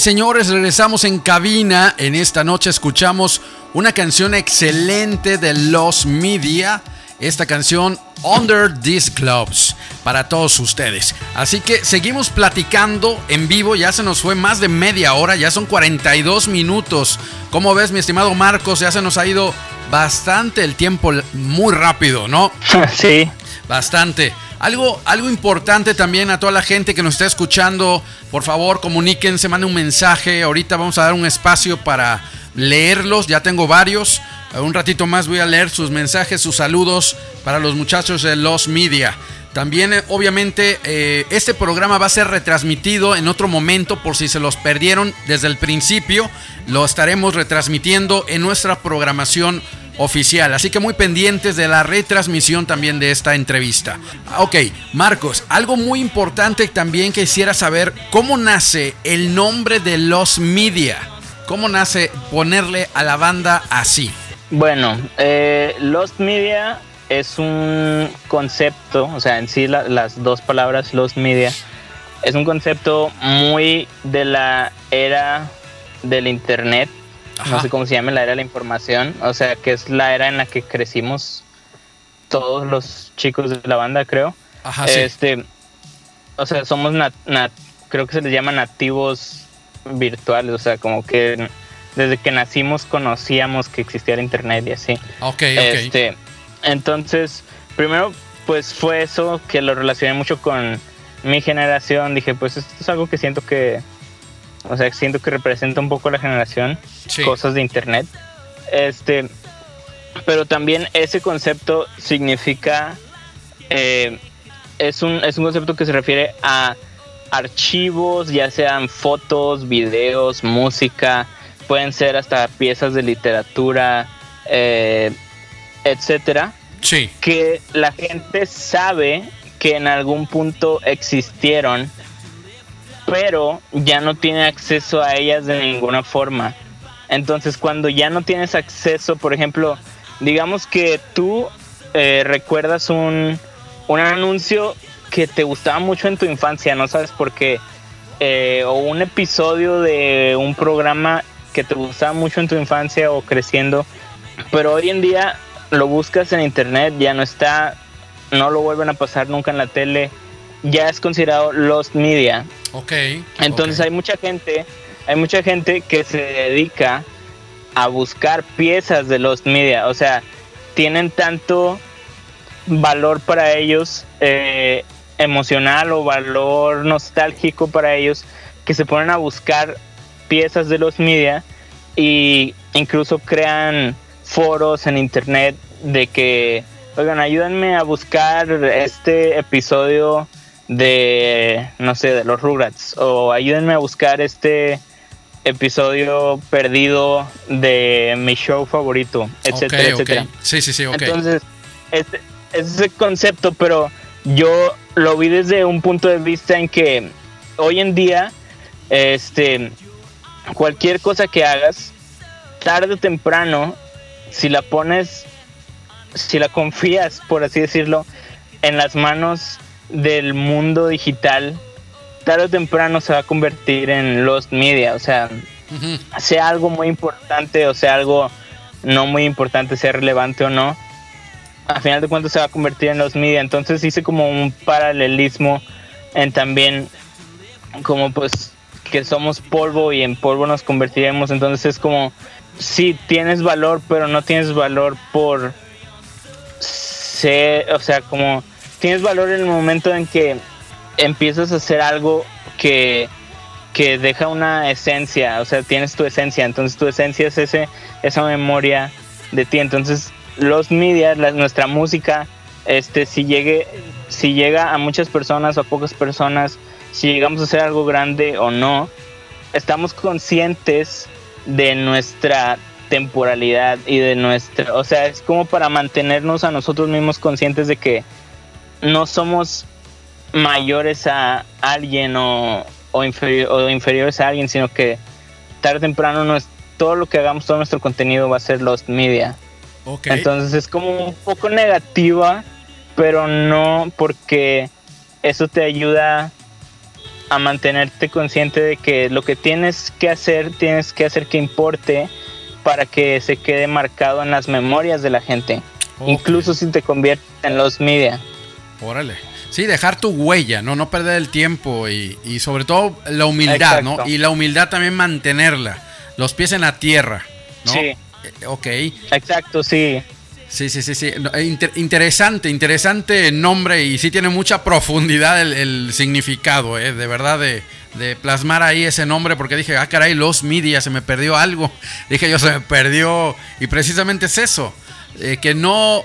Señores, regresamos en cabina. En esta noche escuchamos una canción excelente de Los Media. Esta canción Under These Clubs para todos ustedes. Así que seguimos platicando en vivo. Ya se nos fue más de media hora, ya son 42 minutos. Como ves, mi estimado Marcos? Ya se nos ha ido bastante el tiempo, muy rápido, ¿no? sí. Bastante. Algo, algo importante también a toda la gente que nos está escuchando, por favor comuníquense, manden un mensaje. Ahorita vamos a dar un espacio para leerlos, ya tengo varios. Un ratito más voy a leer sus mensajes, sus saludos para los muchachos de Los Media. También, eh, obviamente, eh, este programa va a ser retransmitido en otro momento por si se los perdieron desde el principio. Lo estaremos retransmitiendo en nuestra programación oficial. Así que muy pendientes de la retransmisión también de esta entrevista. Ok, Marcos, algo muy importante también quisiera saber, ¿cómo nace el nombre de Los Media? ¿Cómo nace ponerle a la banda así? Bueno, eh, Lost Media es un concepto, o sea, en sí la- las dos palabras Lost Media es un concepto muy de la era del internet, no sé cómo se llama, la era de la información, o sea, que es la era en la que crecimos todos los chicos de la banda, creo. Ajá, sí. Este, o sea, somos nat- nat- creo que se les llama nativos virtuales, o sea, como que desde que nacimos conocíamos que existía el internet y así. Ok, ok. Este, entonces, primero, pues fue eso que lo relacioné mucho con mi generación. Dije, pues esto es algo que siento que, o sea, siento que representa un poco la generación, Sí. cosas de internet. Este, pero también ese concepto significa, eh, es, un, es un concepto que se refiere a archivos, ya sean fotos, videos, música, pueden ser hasta piezas de literatura, eh, etcétera, Sí. que la gente sabe que en algún punto existieron, pero ya no tiene acceso a ellas de ninguna forma. Entonces, cuando ya no tienes acceso, por ejemplo, digamos que tú eh, recuerdas un, un anuncio que te gustaba mucho en tu infancia, no sabes por qué, eh, o un episodio de un programa que te gustaba mucho en tu infancia o creciendo, pero hoy en día lo buscas en internet, ya no está, no lo vuelven a pasar nunca en la tele, ya es considerado lost media. Ok. Entonces hay mucha gente, hay mucha gente que se dedica a buscar piezas de Lost Media. O sea, tienen tanto valor para ellos, eh, emocional o valor nostálgico para ellos, que se ponen a buscar piezas de Lost Media y incluso crean foros en internet de que, oigan, ayúdenme a buscar este episodio de, no sé, de los Rugrats, o ayúdenme a buscar este episodio perdido de mi show favorito, etcétera, etcétera. Sí, sí, sí, ok. Entonces, este, ese concepto, pero yo lo vi desde un punto de vista en que hoy en día, este, cualquier cosa que hagas, tarde o temprano, si la pones, si la confías, por así decirlo, en las manos del mundo digital, tarde o temprano se va a convertir en lost media, o sea, sea algo muy importante o sea algo no muy importante, sea relevante o no, a final de cuentas se va a convertir en los media. Entonces hice como un paralelismo en también como pues que somos polvo y en polvo nos convertiremos. Entonces es como sí tienes valor, pero no tienes valor por ser, o sea, como tienes valor en el momento en que empiezas a hacer algo que que deja una esencia, o sea, tienes tu esencia, entonces tu esencia es ese, esa memoria de ti, entonces los media, la- nuestra música, este, si llegue, si llega a muchas personas o a pocas personas, si llegamos a hacer algo grande o no, estamos conscientes de nuestra temporalidad y de nuestra, o sea, es como para mantenernos a nosotros mismos conscientes de que no somos mayores a alguien o, o, inferior- o inferiores a alguien, sino que tarde o temprano no es, todo lo que hagamos, todo nuestro contenido va a ser Lost Media. Entonces es como un poco negativa, pero no porque eso te ayuda a mantenerte consciente de que lo que tienes que hacer, tienes que hacer que importe para que se quede marcado en las memorias de la gente. Incluso si te conviertes en los media. Órale. Sí, dejar tu huella, ¿no? No perder el tiempo y, y sobre todo la humildad, ¿no? Y la humildad también mantenerla. Los pies en la tierra, ¿no? Sí. Eh, Ok. Exacto, sí. Sí, sí, sí, sí. Eh, inter- interesante, interesante nombre y sí tiene mucha profundidad el, el significado, ¿eh? De verdad, de, de plasmar ahí ese nombre porque dije, ah, caray, los media, se me perdió algo. Dije yo, se me perdió. Y precisamente es eso, eh, que no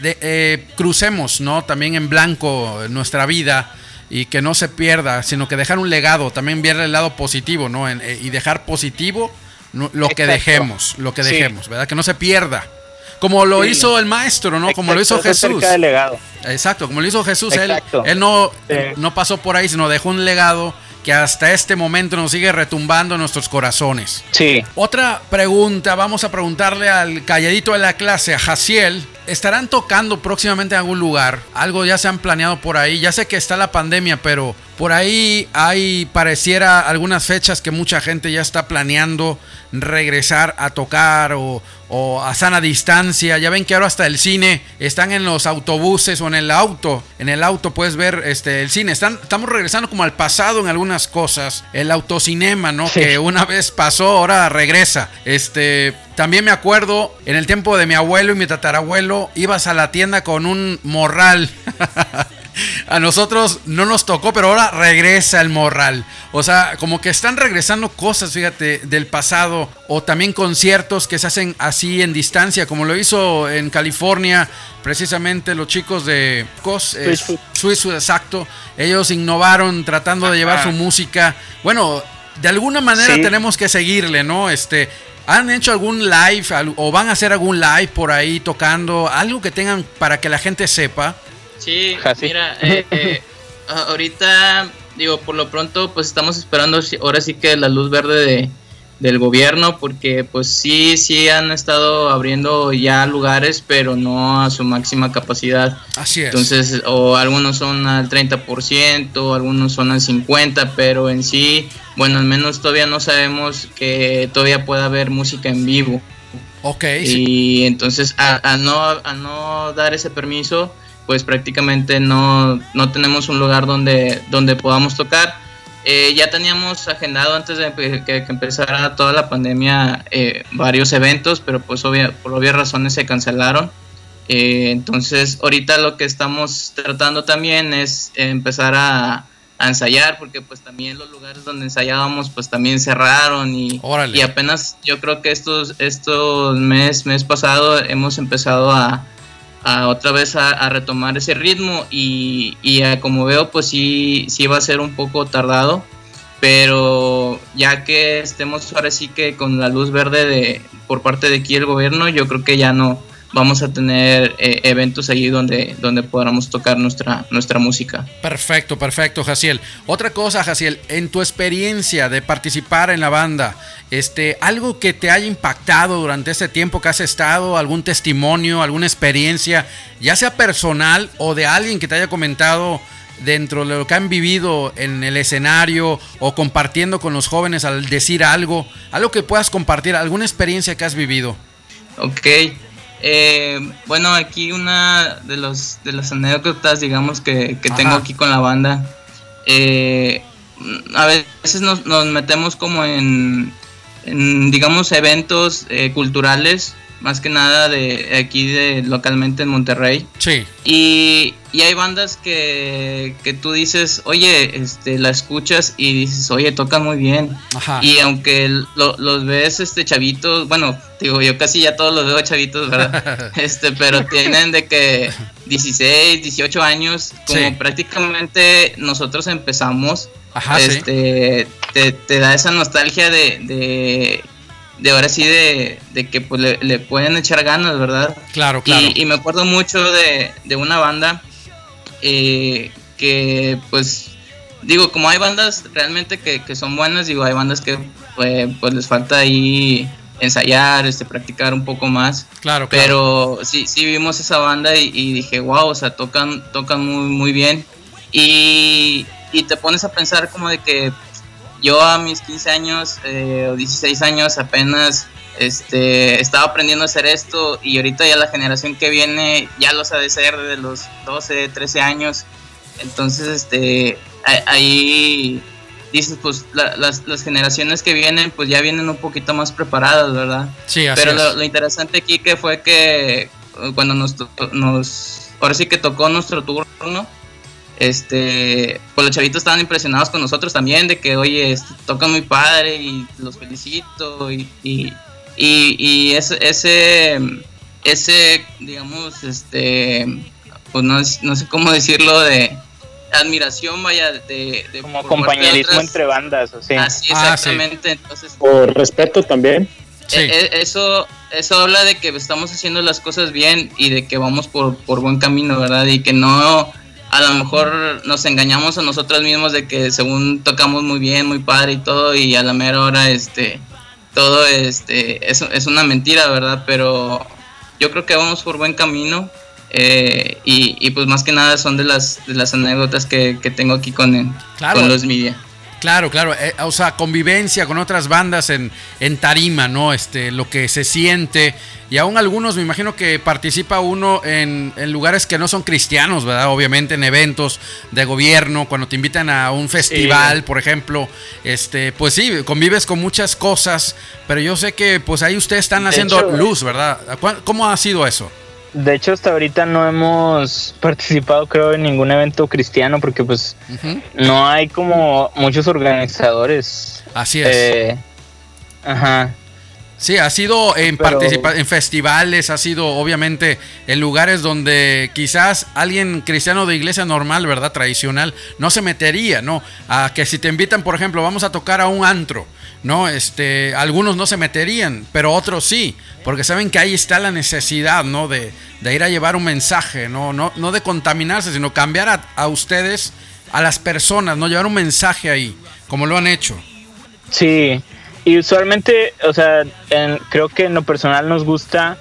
de- eh, crucemos, ¿no? También en blanco nuestra vida y que no se pierda, sino que dejar un legado, también ver el lado positivo, ¿no? En- eh, y dejar positivo lo que dejemos, lo que Sí. dejemos, ¿verdad? Que no se pierda. Como lo Sí. hizo el maestro, ¿no? Como lo hizo eso Jesús. acerca del legado. Exacto, como lo hizo Jesús, él, él no, Sí. no pasó por ahí, sino dejó un legado que hasta este momento nos sigue retumbando en nuestros corazones. Sí. Otra pregunta, vamos a preguntarle al calladito de la clase, a Jaciel. ¿Estarán tocando próximamente en algún lugar? Algo ya se han planeado por ahí. Ya sé que está la pandemia, pero por ahí hay, pareciera, algunas fechas que mucha gente ya está planeando regresar a tocar o, o a sana distancia. Ya ven que ahora hasta el cine están en los autobuses o en el auto. En el auto puedes ver este, el cine. Están, estamos regresando como al pasado en algunas cosas. El autocinema, ¿no? Sí. Que una vez pasó, ahora regresa. Este, también me acuerdo en el tiempo de mi abuelo y mi tatarabuelo, ibas a la tienda con un morral. A nosotros no nos tocó, pero ahora regresa el morral. O sea, como que están regresando cosas, fíjate, del pasado. O también conciertos que se hacen así en distancia, como lo hizo en California, precisamente los chicos de COS, eh, Swiss Food. Swiss Food, exacto. Ellos innovaron tratando de llevar su música. Bueno, de alguna manera Sí. tenemos que seguirle, ¿no? Este, ¿han hecho algún live o van a hacer algún live por ahí tocando? Algo que tengan para que la gente sepa. Sí, Así. mira, eh, eh, ahorita, digo, por lo pronto, pues estamos esperando si- ahora sí que la luz verde de, del gobierno, porque pues sí, sí han estado abriendo ya lugares, pero no a su máxima capacidad. Así es. Entonces, o algunos son al 30%, algunos son al 50%, pero en sí, bueno, al menos todavía no sabemos que todavía pueda haber música en vivo. ok, sí. Y entonces a, a no, a no dar ese permiso, pues prácticamente no, no tenemos un lugar donde, donde podamos tocar. Eh, ya teníamos agendado antes de que, que empezara toda la pandemia eh, varios eventos, pero pues obvia- por obvias razones se cancelaron. Eh, entonces ahorita lo que estamos tratando también es empezar a, a ensayar, porque pues también los lugares donde ensayábamos pues también cerraron y, y apenas yo creo que estos, estos mes, mes pasado hemos empezado a, a otra vez a, retomar ese ritmo y, y a como veo pues sí, sí va a ser un poco tardado pero ya que estemos ahora sí que con la luz verde de por parte de aquí el gobierno yo creo que ya no vamos a tener eh, eventos allí donde donde podamos tocar nuestra nuestra música Perfecto, perfecto, Jaciel. Otra cosa, Jaciel, en tu experiencia de participar en la banda, este, algo que te haya impactado durante ese tiempo que has estado, algún testimonio, alguna experiencia, ya sea personal o de alguien que te haya comentado dentro de lo que han vivido en el escenario o compartiendo con los jóvenes al decir algo, algo que puedas compartir, alguna experiencia que has vivido. Ok. Eh, bueno, aquí una de, los, de las anécdotas, digamos, que, que tengo aquí con la banda. eh, a veces nos, nos metemos como en, en, digamos, eventos eh, culturales, más que nada de aquí de localmente en Monterrey. Sí, Y, y hay bandas que, que tú dices, oye, este, la escuchas y dices, oye, tocan muy bien. ajá. Y aunque lo- los ves este chavitos, bueno, digo, yo casi ya todos los veo chavitos, ¿verdad? este, pero tienen de que 16, 18 años, como Sí. prácticamente nosotros empezamos, Ajá, sí. este, te, te da esa nostalgia de, de, de ahora sí de, de que pues le, le pueden echar ganas, ¿verdad? Claro, claro. Y, y me acuerdo mucho de, de una banda eh, que, pues, digo, como hay bandas realmente que, que son buenas, digo, hay bandas que pues, pues les falta ahí ensayar, este, practicar un poco más. claro, claro. Pero sí, sí vimos esa banda y, y dije, wow, o sea, tocan, tocan muy, muy bien. Y, y te pones a pensar como de que yo a mis 15 años eh, o 16 años apenas este, estaba aprendiendo a hacer esto y ahorita ya la generación que viene ya lo sabe hacer desde los 12, 13 años. Entonces, este, ahí dices, pues la- las, las generaciones que vienen, pues ya vienen un poquito más preparadas, ¿verdad? Sí, así Pero es. lo, lo interesante aquí que fue que eh, cuando nos, nos ahora sí que tocó nuestro turno, este, pues los chavitos estaban impresionados con nosotros también de que, oye, este, tocan muy padre y los felicito y, y, y, y ese, ese, ese, digamos, este, pues no, no sé cómo decirlo, de admiración, vaya, de... de Como de compañerismo entre bandas, así. Así, Ah, sí. exactamente, entonces... Por respeto también. Sí. Eh, eh, eso, eso habla de que estamos haciendo las cosas bien y de que vamos por, por buen camino, ¿verdad? Y que no, a lo mejor nos engañamos a nosotros mismos de que según tocamos muy bien, muy padre y todo, y a la mera hora, este, todo este, es, es una mentira, ¿verdad? Pero yo creo que vamos por buen camino. eh, y, y pues más que nada son de las, de las anécdotas que, que tengo aquí con, Claro. con los media. Claro, claro. eh, o sea, convivencia con otras bandas en, en tarima, ¿no? Este, lo que se siente. Y aún algunos, me imagino que participa uno en, en lugares que no son cristianos, ¿verdad? Obviamente en eventos de gobierno, cuando te invitan a un festival, por ejemplo. Este, pues sí, convives con muchas cosas, pero yo sé que pues ahí ustedes están haciendo hecho- luz, ¿verdad? ¿Cu- ¿Cómo ha sido eso? De hecho, hasta ahorita no hemos participado, creo, en ningún evento cristiano porque pues no hay como muchos organizadores. Así es. Eh, ajá. Sí, ha sido en, Pero- en festivales, ha sido obviamente en lugares donde quizás alguien cristiano de iglesia normal, ¿verdad? Tradicional, no se metería, ¿no? A que si te invitan, por ejemplo, vamos a tocar a un antro, ¿no? Este, algunos no se meterían, pero otros sí, porque saben que ahí está la necesidad, ¿no? De, de ir a llevar un mensaje, ¿no? No, no de contaminarse, sino cambiar a, a ustedes, a las personas, ¿no? Llevar un mensaje ahí, como lo han hecho. Sí, y usualmente, o sea, en- creo que en lo personal nos gusta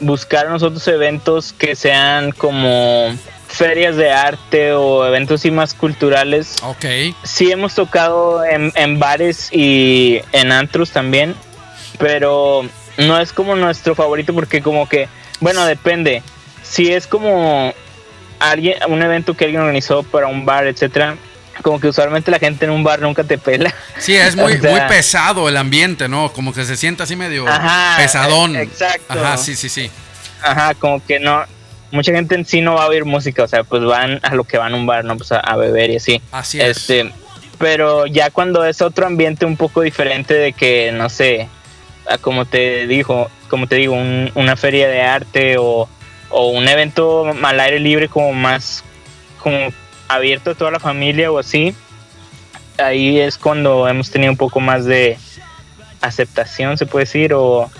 buscar nosotros eventos que sean como ferias de arte o eventos así más culturales. Ok. Sí hemos tocado en, en bares y en antros también, pero no es como nuestro favorito porque como que, bueno, depende. Si es como alguien, un evento que alguien organizó para un bar, etcétera, como que usualmente la gente en un bar nunca te pela. Sí, es muy, O sea- muy pesado el ambiente, ¿no? Como que se siente así medio Ajá, pesadón. e- exacto. Ajá, sí, sí, sí. Ajá, como que no, mucha gente en sí no va a oír música, o sea, pues van a lo que van a un bar, no, pues a, a beber y así. Así es. Este, pero ya cuando es otro ambiente un poco diferente de que, no sé, a como te dijo, como te digo, un- una feria de arte o, o un evento al aire libre como más, como abierto a toda la familia o así, ahí es cuando hemos tenido un poco más de aceptación, se puede decir, o,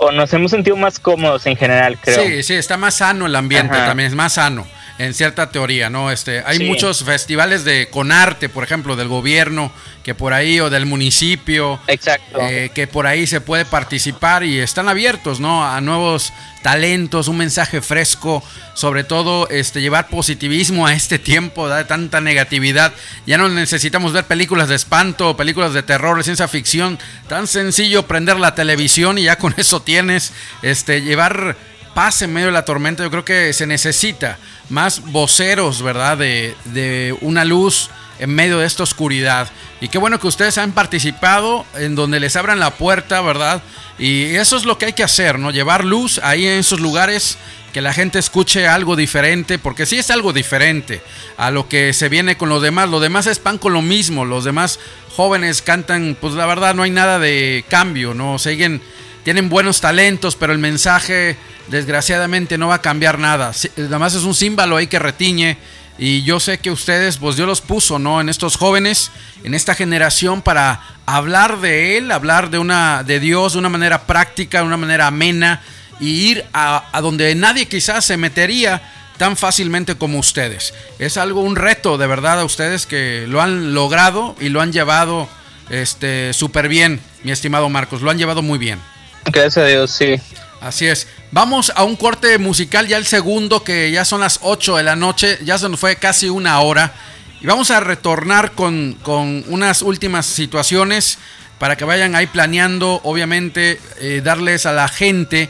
o nos hemos sentido más cómodos en general, creo. Sí, sí, está más sano el ambiente Ajá. también, es más sano en cierta teoría, ¿no? Este, hay Sí. muchos festivales de con arte, por ejemplo, del gobierno, que por ahí, o del municipio, Exacto. eh, que por ahí se puede participar y están abiertos, ¿no? A nuevos talentos, un mensaje fresco, sobre todo este, llevar positivismo a este tiempo de tanta negatividad. Ya no necesitamos ver películas de espanto, películas de terror, de ciencia ficción. Tan sencillo prender la televisión y ya con eso tienes, este, llevar paz en medio de la tormenta. Yo creo que se necesita más voceros, ¿verdad? De, de una luz en medio de esta oscuridad. Y qué bueno que ustedes han participado en donde les abran la puerta, ¿verdad? Y eso es lo que hay que hacer, ¿no? Llevar luz ahí en esos lugares, que la gente escuche algo diferente, porque sí es algo diferente a lo que se viene con los demás. Los demás es pan con lo mismo, los demás jóvenes cantan, pues la verdad no hay nada de cambio, ¿no? Siguen, tienen buenos talentos, pero el mensaje desgraciadamente no va a cambiar nada. Nada más es un símbolo ahí que retiñe. Y yo sé que ustedes, pues Dios los puso, ¿no? En estos jóvenes, en esta generación, para hablar de Él, hablar de una, de Dios de una manera práctica, de una manera amena, y ir a, donde nadie quizás se metería tan fácilmente como ustedes. Es algo, un reto de verdad a ustedes que lo han logrado y lo han llevado este súper bien, mi estimado Marcos. Lo han llevado muy bien. Gracias a Dios, sí. Así es. Vamos a un corte musical, ya el segundo, que ya son las 8 de la noche, ya se nos fue casi una hora. Y vamos a retornar con, con unas últimas situaciones para que vayan ahí planeando, obviamente, eh, darles a la gente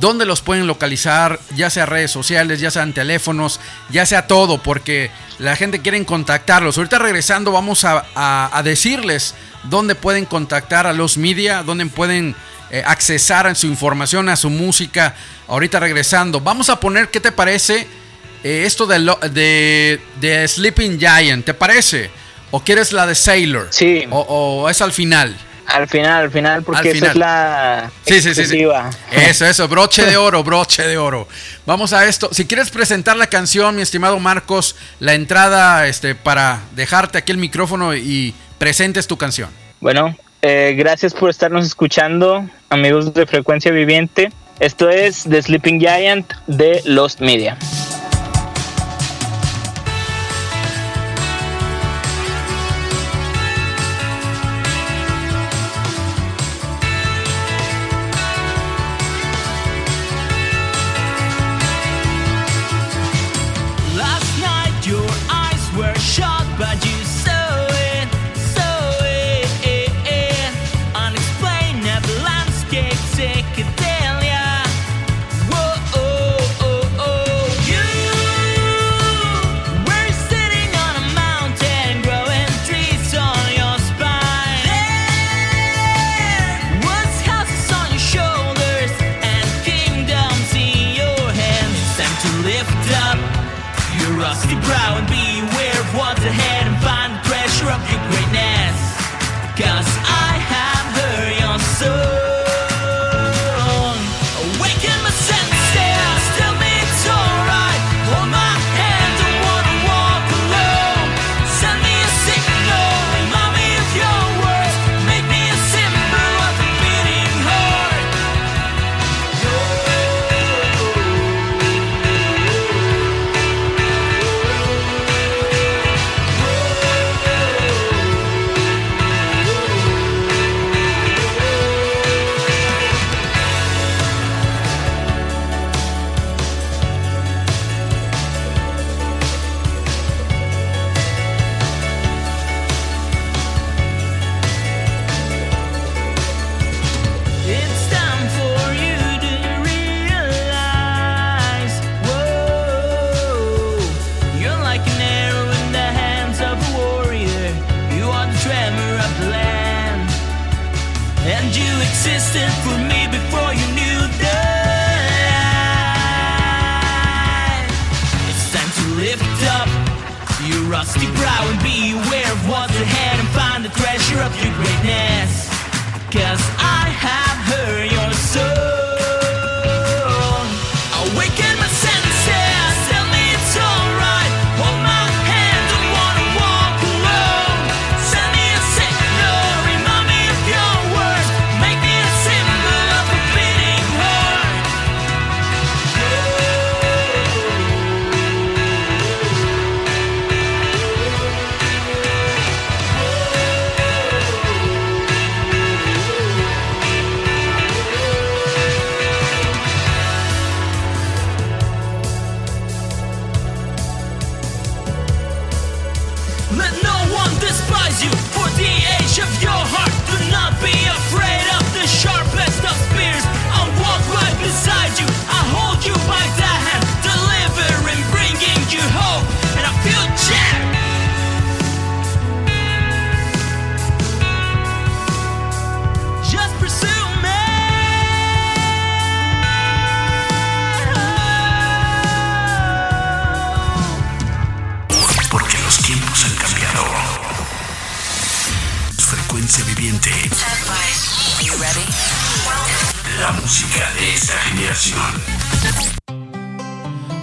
dónde los pueden localizar, ya sea redes sociales, ya sean teléfonos, ya sea todo, porque la gente quiere contactarlos. Ahorita regresando vamos a, a- a decirles dónde pueden contactar a los media, dónde pueden eh, accesar a su información, a su música. Ahorita regresando, vamos a poner, ¿qué te parece? eh, esto de, lo- de, de Sleeping Giant, ¿te parece? ¿O quieres la de Sailor? Sí. ¿O, o es al final? Al final, al final, porque Al esa es la Sí, sí, sí, sí. Eso, eso, broche de oro, broche de oro. Vamos a esto. Si quieres presentar la canción, mi estimado Marcos, la entrada este, para dejarte aquí el micrófono y presentes tu canción. Bueno, eh, gracias por estarnos escuchando, amigos de Frecuencia Viviente. Esto es The Sleeping Giant de Lost Media.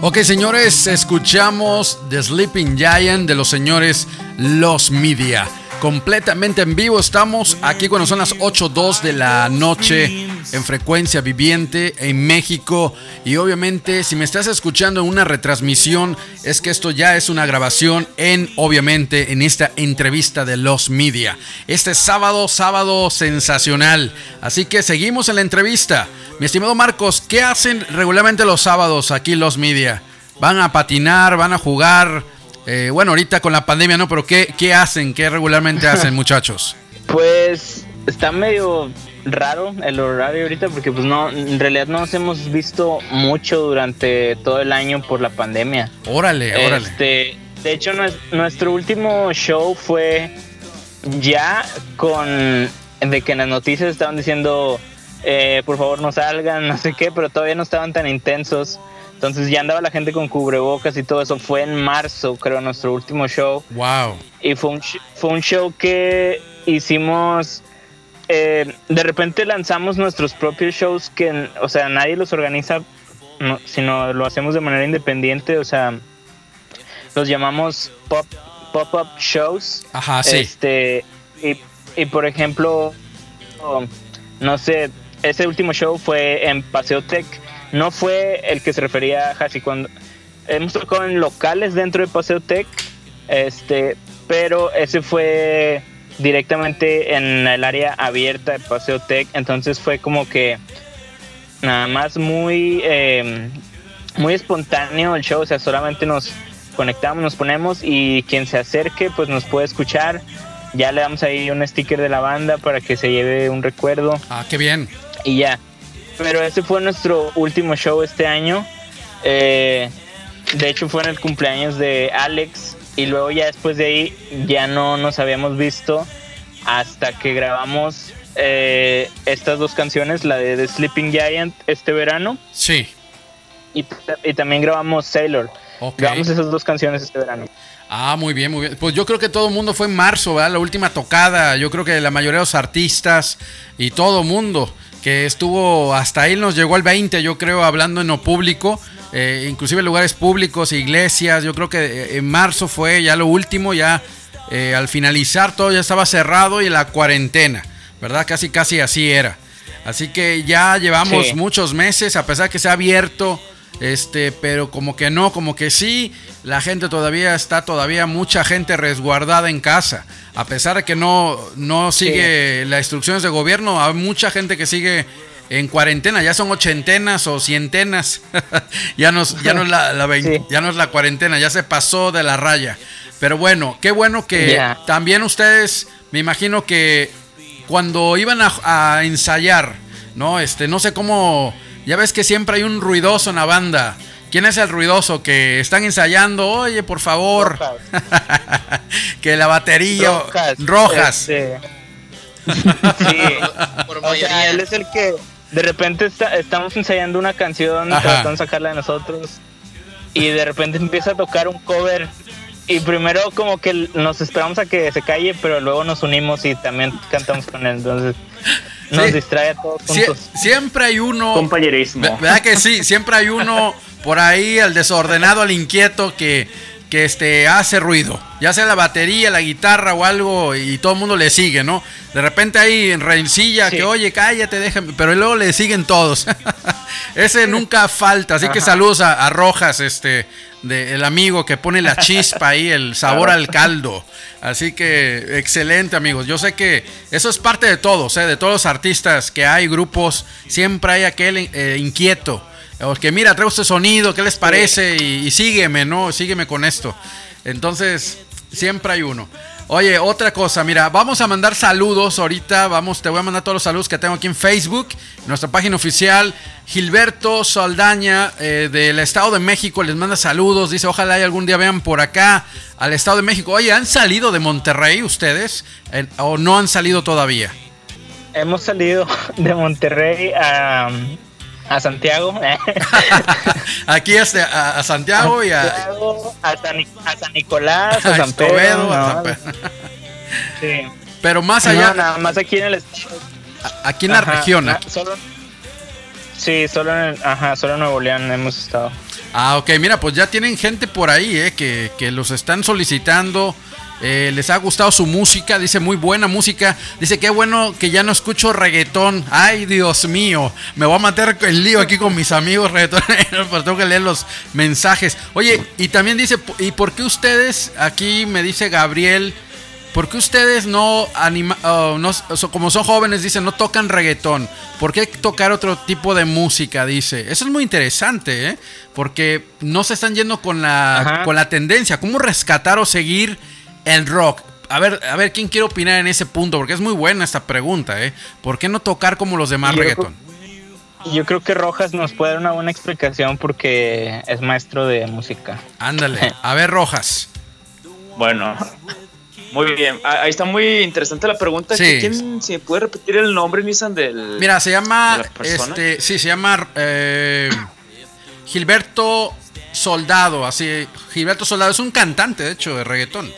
Ok, señores, escuchamos The Sleeping Giant de los señores Los Media. Completamente en vivo estamos aquí cuando son las 8.02 de la noche en frecuencia viviente en México. Y obviamente si me estás escuchando en una retransmisión es que esto ya es una grabación en obviamente en esta entrevista de Los Media. Este sábado, sábado sensacional. Así que seguimos en la entrevista. Mi estimado Marcos, ¿qué hacen regularmente los sábados aquí Los Media? ¿Van a patinar? ¿Van a jugar? Eh, bueno, ahorita con la pandemia no, pero ¿qué, qué hacen? ¿Qué regularmente hacen, muchachos? Pues está medio raro el horario ahorita porque pues no, en realidad no nos hemos visto mucho durante todo el año por la pandemia. Órale, órale. Este, de hecho, nues- nuestro último show fue ya con de que en las noticias estaban diciendo eh, por favor no salgan, no sé qué, pero todavía no estaban tan intensos. Entonces ya andaba la gente con cubrebocas y todo eso. Fue en marzo, creo, nuestro último show. Wow. Y fue un, fue un show que hicimos. Eh, de repente lanzamos nuestros propios shows que, o sea, nadie los organiza, no, sino lo hacemos de manera independiente. O sea, los llamamos pop, pop-up shows. Ajá, sí. Este, y, y por ejemplo, oh, no sé, ese último show fue en Paseo Tech. No fue el que se refería a Hasi cuando hemos tocado en locales dentro de Paseo Tech, este, pero ese fue directamente en el área abierta de Paseo Tech, entonces fue como que nada más muy eh, muy espontáneo el show, o sea, solamente nos conectamos, nos ponemos y quien se acerque pues nos puede escuchar. Ya le damos ahí un sticker de la banda para que se lleve un recuerdo Ah, qué bien. y ya. Pero ese fue nuestro último show este año. Eh, de hecho fue en el cumpleaños de Alex y luego ya después de ahí ya no nos habíamos visto hasta que grabamos eh, estas dos canciones, la de The Sleeping Giant este verano Sí. y, y también grabamos Sailor. Ok. Grabamos esas dos canciones este verano. Ah, muy bien, muy bien. Pues yo creo que todo el mundo fue en marzo, ¿verdad? La última tocada. Yo creo que la mayoría de los artistas y todo mundo que estuvo hasta ahí nos llegó el 20, yo creo, hablando en lo público, eh, inclusive lugares públicos, iglesias. Yo creo que eh, en marzo fue ya lo último, ya eh, al finalizar todo ya estaba cerrado y la cuarentena, ¿verdad? Casi, casi así era. Así que ya llevamos Sí. muchos meses, a pesar que se ha abierto, este, pero como que no, como que sí, la gente todavía está, todavía mucha gente resguardada en casa. A pesar de que no, no sigue las instrucciones de gobierno, hay mucha gente que sigue en cuarentena, ya son ochentenas o cientenas. ya, no, es- ya, no es la, la vein- Sí. ya no es la cuarentena, ya se pasó de la raya. Pero bueno, qué bueno que también ustedes, me imagino que cuando iban a, a ensayar, ¿no? Este, no sé cómo. Ya ves que siempre hay un ruidoso en la banda. ¿Quién es el ruidoso? Que están ensayando, oye, por favor. que la batería. Rojas. Este, sí. Por O sea, mayoría. él es el que de repente está- estamos ensayando una canción, Ajá. tratando de sacarla de nosotros y de repente empieza a tocar un cover y primero como que nos esperamos a que se calle, pero luego nos unimos y también cantamos con él, entonces nos Sí. distrae a todos Sie- juntos. siempre hay uno. Compañerismo. Ve- ¿Verdad que sí? Siempre hay uno por ahí, al desordenado, al inquieto, que, que este, hace ruido. Ya sea la batería, la guitarra o algo, y todo el mundo le sigue, ¿no? De repente hay en rencilla Sí. que, oye, cállate, déjame. Pero luego le siguen todos. Ese nunca falta. Así que saludos a, a Rojas, este, de, el amigo que pone la chispa ahí, el sabor al caldo. Así que excelente, amigos. Yo sé que eso es parte de todos, ¿eh? de todos los artistas que hay, grupos. Siempre hay aquel eh, inquieto. O que mira, traigo este sonido, ¿qué les parece? Y, y sígueme, ¿no? Sígueme con esto. Entonces, siempre hay uno. Oye, otra cosa, mira, vamos a mandar saludos ahorita, vamos, te voy a mandar todos los saludos que tengo aquí en Facebook, nuestra página oficial, Gilberto Saldaña eh, del Estado de México les manda saludos, dice, ojalá y algún día vean por acá al Estado de México. Oye, ¿han salido de Monterrey ustedes Eh, o no han salido todavía? Hemos salido de Monterrey a, a Santiago. aquí este, a, a Santiago y a, Santiago, a San, a San Nicolás, a, San Pedro. Escobedo, a ¿no? San Pedro. Sí. Pero más No, allá, nada más aquí en el aquí en la región. solo, sí, solo en, el- ajá, solo en Nuevo León hemos estado. Ah, ok, mira, pues ya tienen gente por ahí, eh, que, que los están solicitando. Eh, les ha gustado su música, dice muy buena música. Dice qué bueno que ya no escucho reggaetón. Ay, Dios mío, me voy a meter el lío aquí con mis amigos reggaetoneros, pero tengo que leer los mensajes. Oye, y también dice, ¿y por qué ustedes, aquí me dice Gabriel, ¿por qué ustedes no, anima, oh, no como son jóvenes, dicen, no tocan reggaetón? ¿Por qué tocar otro tipo de música? Dice. Eso es muy interesante, ¿eh? Porque no se están yendo con la, Ajá. con la tendencia. ¿Cómo rescatar o seguir el rock? A ver, a ver, ¿quién quiere opinar en ese punto? Porque es muy buena esta pregunta, ¿eh? ¿Por qué no tocar como los demás Yo reggaetón? Yo creo que Rojas nos puede dar una buena explicación porque es maestro de música. Ándale. A ver, Rojas. Bueno, muy bien. Ah, Ahí está muy interesante la pregunta. Sí. ¿Quién se puede repetir el nombre, Nissan, del. Mira, se llama. Este, sí, se llama. eh, Gilberto Soldado. Así. Gilberto Soldado es un cantante, de hecho, de reggaetón.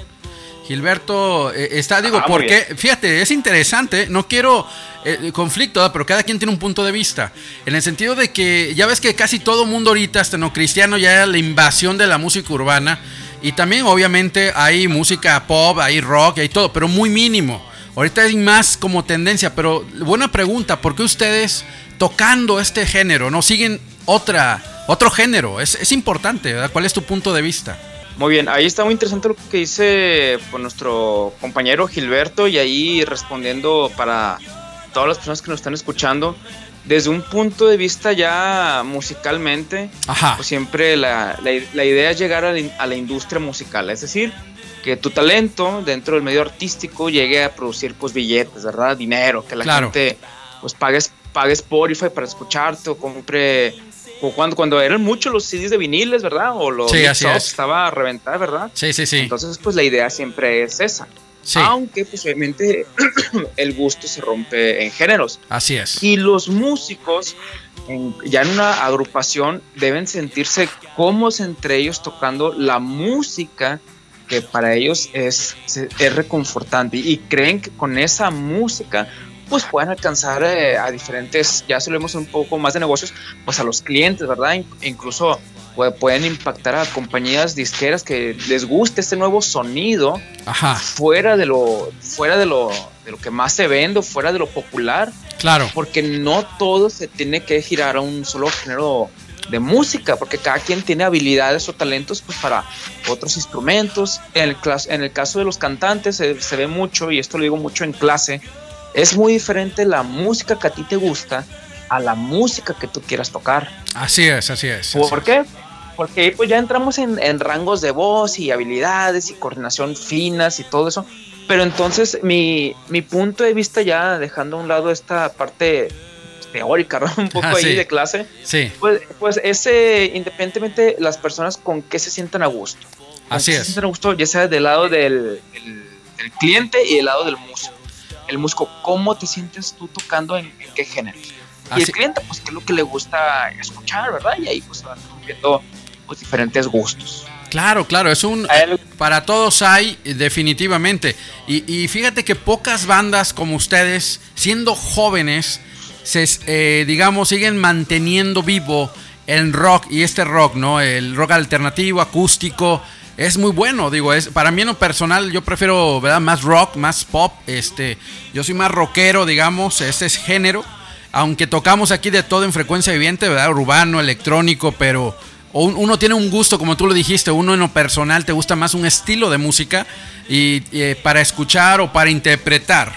Gilberto eh, está, digo, Ah, porque, fíjate, es interesante, no quiero eh, conflicto, pero cada quien tiene un punto de vista. En el sentido de que ya ves que casi todo mundo ahorita, hasta no cristiano, ya la invasión de la música urbana. Y también, obviamente, hay música pop, hay rock, hay todo, pero muy mínimo. Ahorita hay más como tendencia, pero buena pregunta, ¿por qué ustedes tocando este género no siguen otra, otro género? Es, es importante, ¿verdad? ¿Cuál es tu punto de vista? Muy bien, ahí está muy interesante lo que dice pues, nuestro compañero Gilberto y ahí respondiendo para todas las personas que nos están escuchando, desde un punto de vista ya musicalmente, Ajá. pues siempre la, la- la idea es llegar a la, in- a la industria musical, es decir, que tu talento dentro del medio artístico llegue a producir pues billetes, ¿verdad? Dinero, que la Claro. gente pues pague, pague Spotify para escucharte o compre... O cuando, cuando eran muchos los CDs de viniles, ¿verdad? O los Sí, así es. estaba a reventar, ¿verdad? Sí, sí, sí. Entonces, pues la idea siempre es esa. Sí, Aunque, pues obviamente, el gusto se rompe en géneros. así es. Y los músicos, en- ya en una agrupación, deben sentirse cómodos entre ellos tocando la música que para ellos es, es reconfortante. Y creen que con esa música, pues pueden alcanzar eh, a diferentes, ya si lo vemos un poco más de negocios, pues a los clientes, ¿verdad? In- incluso pues, pueden impactar a compañías disqueras que les guste este nuevo sonido Ajá, fuera de lo fuera de lo de lo que más se vende fuera de lo popular claro. porque no todo se tiene que girar a un solo género de música porque cada quien tiene habilidades o talentos pues para otros instrumentos en el, en el caso de los cantantes se, se ve mucho y esto lo digo mucho en clase es muy diferente la música que a ti te gusta a la música que tú quieras tocar Así es, así es. así ¿Por es. qué? Porque pues ya entramos en, en rangos de voz y habilidades y coordinación finas y todo eso. Pero entonces mi, mi punto de vista ya dejando a un lado esta parte teórica, ¿no? un poco Ah, ahí sí. de clase, Sí, pues, pues ese independientemente las personas con que se sientan a gusto. Así qué Se es. sientan a gusto, ya sea del lado del, del- del cliente y del lado del músico. El músico, ¿cómo te sientes tú tocando en, en qué género? Y Así- el cliente, pues, qué es lo que le gusta escuchar, ¿verdad? Y ahí, pues, van viendo pues, diferentes gustos. Claro, claro, es un... Para todos hay, definitivamente. Y, y fíjate que pocas bandas como ustedes, siendo jóvenes, se, eh, digamos, siguen manteniendo vivo el rock y este rock, ¿no? El rock alternativo, acústico. Es muy bueno, digo, es para mí en lo personal yo prefiero, ¿verdad? Más rock, más pop, este, yo soy más rockero, digamos, este es género, aunque tocamos aquí de todo en frecuencia viviente, ¿verdad? Urbano, electrónico, pero uno tiene un gusto, como tú lo dijiste, uno en lo personal te gusta más un estilo de música y, y, eh, para escuchar o para interpretar.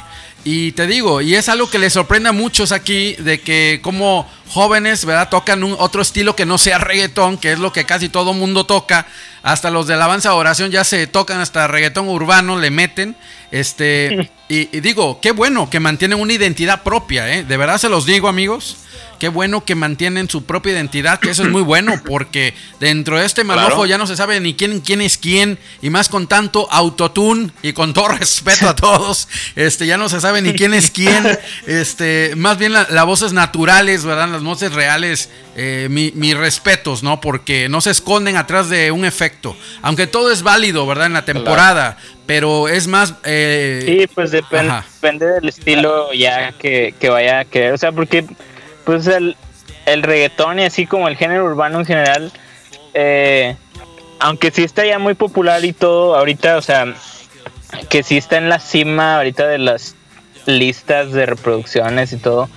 Y te digo, y es algo que les sorprende a muchos aquí, de que como jóvenes, ¿verdad? Tocan un otro estilo que no sea reggaetón, que es lo que casi todo mundo toca. Hasta los de alabanza oración ya se tocan hasta reggaetón urbano, le meten. Este, y, y digo, qué bueno que mantienen una identidad propia, ¿eh? De verdad se los digo, amigos. Qué bueno que mantienen su propia identidad, que eso es muy bueno, porque dentro de este Claro. ya no se sabe ni quién, quién es quién, y más con tanto autotune, y con todo respeto a todos, este, ya no se sabe ni quién es quién, este, más bien la- las voces naturales, ¿verdad? Las voces reales, eh, mi- mis respetos, ¿no? Porque no se esconden atrás de un efecto, aunque todo es válido, ¿verdad? En la temporada, pero es más... eh, Sí, pues depen- Ajá. depende del estilo ya que, que vaya a querer. O sea, porque pues el, el reggaetón y así como el género urbano en general, eh, aunque sí está ya muy popular y todo ahorita, o sea, que sí está en la cima ahorita de las listas de reproducciones y todo,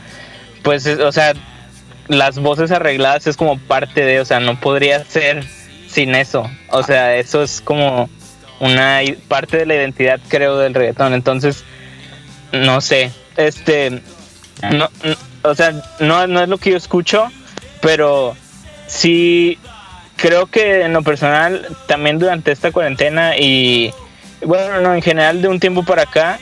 pues, es- o sea, las voces arregladas es como parte de, o sea, no podría ser sin eso. O sea, eso es como una parte de la identidad, creo, del reggaetón. Entonces, no sé, este, no, n- o sea, no, no es lo que yo escucho, pero sí creo que en lo personal, también durante esta cuarentena y, bueno, no, en general de un tiempo para acá,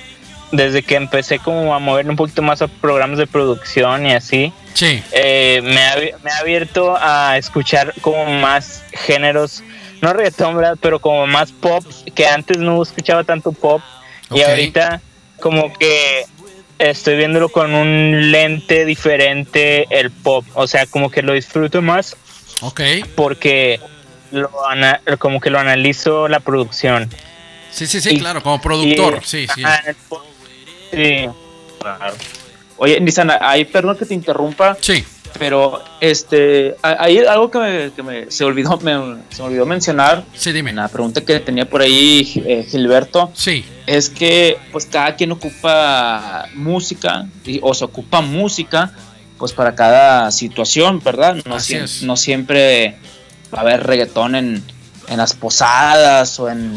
desde que empecé como a moverme un poquito más a programas de producción y así, Sí. eh, me, ha, me ha abierto a escuchar como más géneros, no reggaetón, ¿verdad? Pero como más pop, que antes no escuchaba tanto pop y ahorita como que estoy viéndolo con un lente diferente el pop, o sea, como que lo disfruto más Ok. porque lo ana- como que lo analizo la producción. Sí, sí, sí, Y- claro, como productor. Y- Sí, sí. ajá, en el pop- sí. Claro. Oye, Nissan, ahí perdón que te interrumpa, Sí. Pero este, a- hay algo que, me, que me- se, olvidó, me- se me olvidó mencionar Sí, dime. en la pregunta que tenía por ahí eh, Gilberto, Sí. es que pues cada quien ocupa música y- o se ocupa música pues para cada situación, ¿verdad? No, Así es. no siempre va a haber reggaetón en, en las posadas o, en,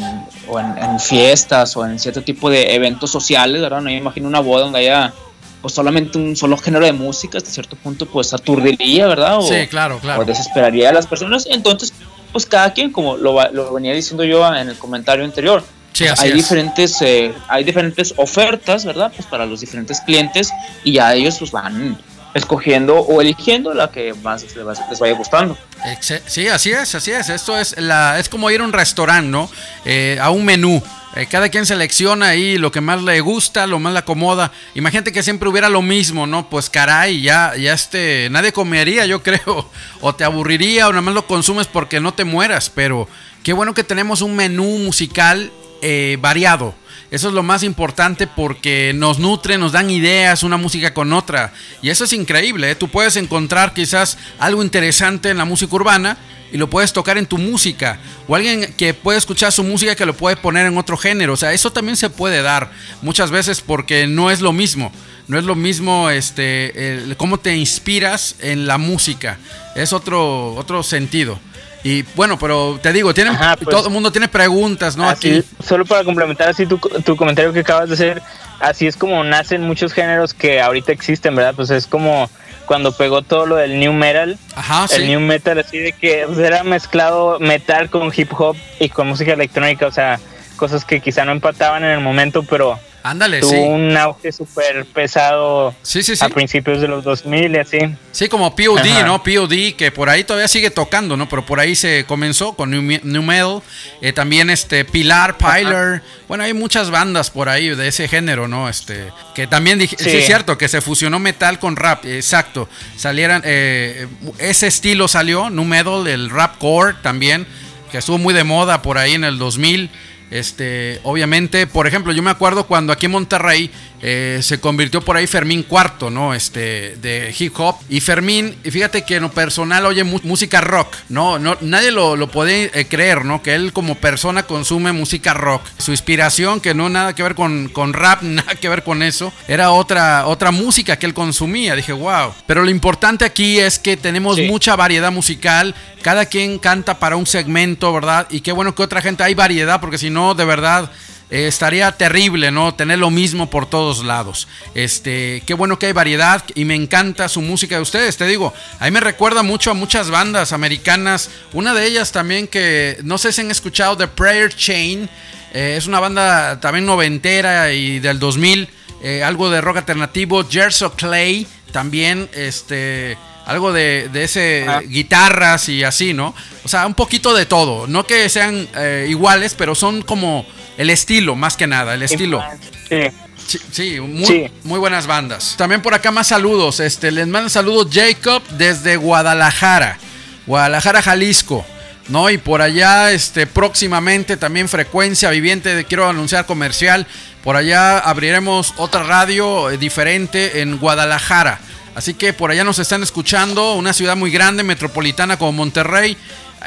o en, en fiestas o en cierto tipo de eventos sociales, ¿verdad? No me imagino una boda donde haya pues solamente un solo género de música, hasta cierto punto pues aturdiría, ¿verdad? O, Sí, claro, claro. o desesperaría a las personas. Entonces, pues cada quien, como lo, lo venía diciendo yo en el comentario anterior, Sí, así hay es. diferentes eh, hay diferentes ofertas verdad pues para los diferentes clientes y ya ellos pues van escogiendo o eligiendo la que más les, va- les vaya gustando Sí, así es, así es. Esto es la, es como ir a un restaurante, ¿no? Eh, a un menú. Eh, cada quien selecciona ahí lo que más le gusta, lo más le acomoda. Imagínate que siempre hubiera lo mismo, ¿no? Pues caray, ya, ya este, nadie comería, yo creo. O te aburriría o nada más lo consumes porque no te mueras. Pero qué bueno que tenemos un menú musical eh, variado. Eso es lo más importante porque nos nutre, nos dan ideas, una música con otra. Y eso es increíble. ¿eh? Tú puedes encontrar quizás algo interesante en la música urbana y lo puedes tocar en tu música. O alguien que puede escuchar su música que lo puede poner en otro género. O sea, eso también se puede dar muchas veces porque no es lo mismo. No es lo mismo este, cómo te inspiras en la música. Es otro, otro sentido. Y bueno, pero te digo, tienen, Ajá, pues, todo el mundo tiene preguntas, ¿no? Así, Aquí. solo para complementar así tu, tu comentario que acabas de hacer, así es como nacen muchos géneros que ahorita existen, ¿verdad? Pues es como cuando pegó todo lo del new metal, Ajá, el sí. new metal así de que pues, era mezclado metal con hip hop y con música electrónica, o sea, cosas que quizá no empataban en el momento, pero Ándale, tuvo sí. un auge súper pesado Sí, sí, sí. a principios de los 2000 y así. Sí, como POD, Ajá. ¿no? POD, que por ahí todavía sigue tocando, ¿no? Pero por ahí se comenzó con New, Me- New Metal. eh, también este Pilar, Pilar. Bueno, hay muchas bandas por ahí de ese género, ¿no? Este, que también dije, sí. Sí. es cierto, que se fusionó metal con rap, exacto. Salieran, eh, ese estilo salió, New Metal, el rap core también, que estuvo muy de moda por ahí en el 2000. Este, obviamente, por ejemplo, yo me acuerdo cuando aquí en Monterrey eh, se convirtió por ahí Fermín Cuarto, ¿no? Este, de hip hop. Y Fermín, fíjate que en lo personal oye mu- música rock, ¿no? no nadie lo, lo puede eh, creer, ¿no? Que él como persona consume música rock. Su inspiración, que no nada que ver con, con rap, nada que ver con eso, era otra, otra música que él consumía. Dije, wow. Pero lo importante aquí es que tenemos Sí. mucha variedad musical. Cada quien canta para un segmento, ¿verdad? Y qué bueno que otra gente hay variedad, porque si no, de verdad. Eh, estaría terrible, ¿no? Tener lo mismo por todos lados. Este, qué bueno que hay variedad y me encanta su música de ustedes. Te digo, a mí me recuerda mucho a muchas bandas americanas. Una de ellas también que no sé si han escuchado The Prayer Chain. eh, es una banda también noventera y del 2000. eh, algo de rock alternativo. Gerso Clay también, este, algo de, de ese Ah. guitarras y así, ¿no? O sea, un poquito de todo. No que sean eh, iguales, pero son como el estilo, más que nada, el estilo. Sí. Sí, sí, muy, Sí. muy buenas bandas. También por acá más saludos. Este, les mando saludos Jacob desde Guadalajara, Guadalajara, Jalisco. ¿no? Y por allá, este, próximamente también frecuencia viviente, quiero anunciar comercial. Por allá abriremos otra radio eh, diferente en Guadalajara. Así que por allá nos están escuchando, una ciudad muy grande, metropolitana como Monterrey.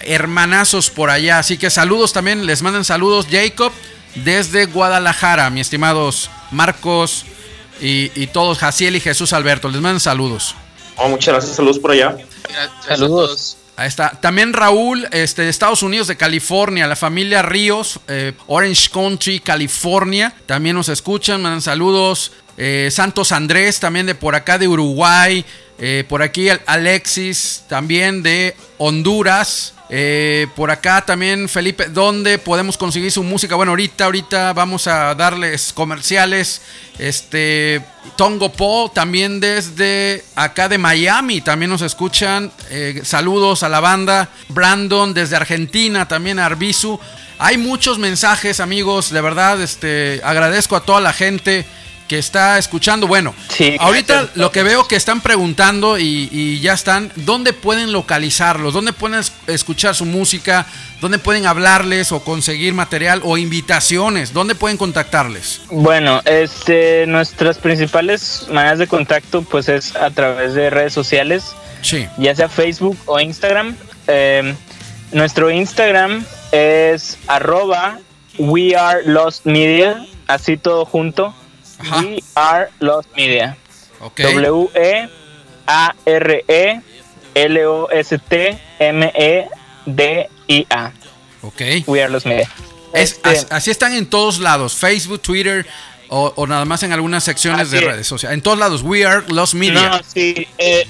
Hermanazos por allá. Así que saludos también, les mandan saludos Jacob desde Guadalajara, mis estimados Marcos y, y todos, Jaciel y Jesús Alberto. Les mandan saludos. Oh, muchas gracias, saludos por allá. Gracias Saludos. Ahí está. También Raúl, este, de Estados Unidos, de California, la familia Ríos, eh, Orange Country, California. También nos escuchan, mandan saludos. Eh, Santos Andrés, también de por acá de Uruguay. Eh, por aquí Alexis, también de Honduras. Eh, por acá también Felipe, ¿dónde podemos conseguir su música? Bueno, ahorita, ahorita vamos a darles comerciales. Este, Tongo Po, también desde acá de Miami, también nos escuchan. Saludos a la banda. Brandon desde Argentina, también Arbizu. Hay muchos mensajes, amigos, de verdad, este, agradezco a toda la gente que está escuchando. Bueno, ahorita lo que veo que están preguntando y, ya están, ¿dónde pueden localizarlos? ¿Dónde pueden escuchar su música? ¿Dónde pueden hablarles o conseguir material o invitaciones? ¿Dónde pueden contactarles? Bueno, este, nuestras principales maneras de contacto pues es a través de redes sociales, sí. ya sea Facebook o Instagram. Em, nuestro Instagram es arroba we are lost media, así todo junto. We Are Lost Media. W-E-A-R-E-L-O-S-T-M-E-D-I-A. Ok. We Are Lost Media. Este- así, están en todos lados: Facebook, Twitter. O, nada más en algunas secciones de redes sociales. En todos lados, We Are Lost Media. No, sí. Eh,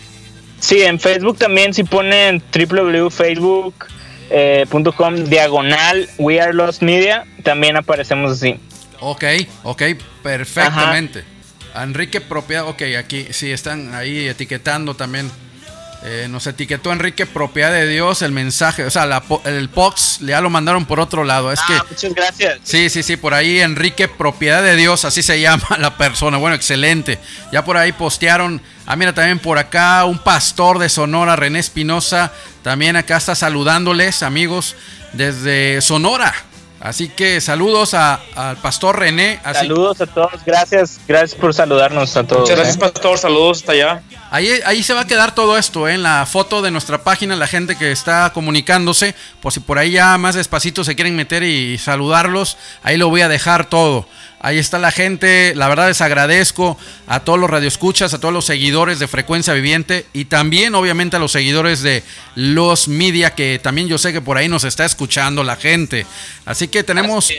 sí, en Facebook también, si ponen www.facebook.com eh, diagonal We Are Lost Media, también aparecemos así. Ok, ok, perfectamente. Enrique Propiedad, ok, aquí sí están ahí etiquetando también. Eh, nos etiquetó Enrique Propiedad de Dios el mensaje, o sea, el box ya lo mandaron por otro lado. Es ah, que, muchas gracias. Sí, sí, sí, por ahí Enrique Propiedad de Dios, así se llama la persona. Bueno, excelente. Ya por ahí postearon. Ah, mira, también por acá un pastor de Sonora, René Espinosa. También acá está saludándoles, amigos, desde Sonora. Así que saludos al pastor René. saludos a todos, gracias, gracias por saludarnos a todos. Muchas gracias, ¿eh? pastor, saludos hasta allá. Ahí, ahí se va a quedar todo esto, ¿eh? en la foto de nuestra página, la gente que está comunicándose, por si por ahí ya más despacito se quieren meter y saludarlos, ahí lo voy a dejar todo. Ahí está la gente. La verdad les agradezco a todos los radioescuchas, a todos los seguidores de Frecuencia Viviente y también obviamente a los seguidores de Los Media, que también yo sé que por ahí nos está escuchando la gente. Así que tenemos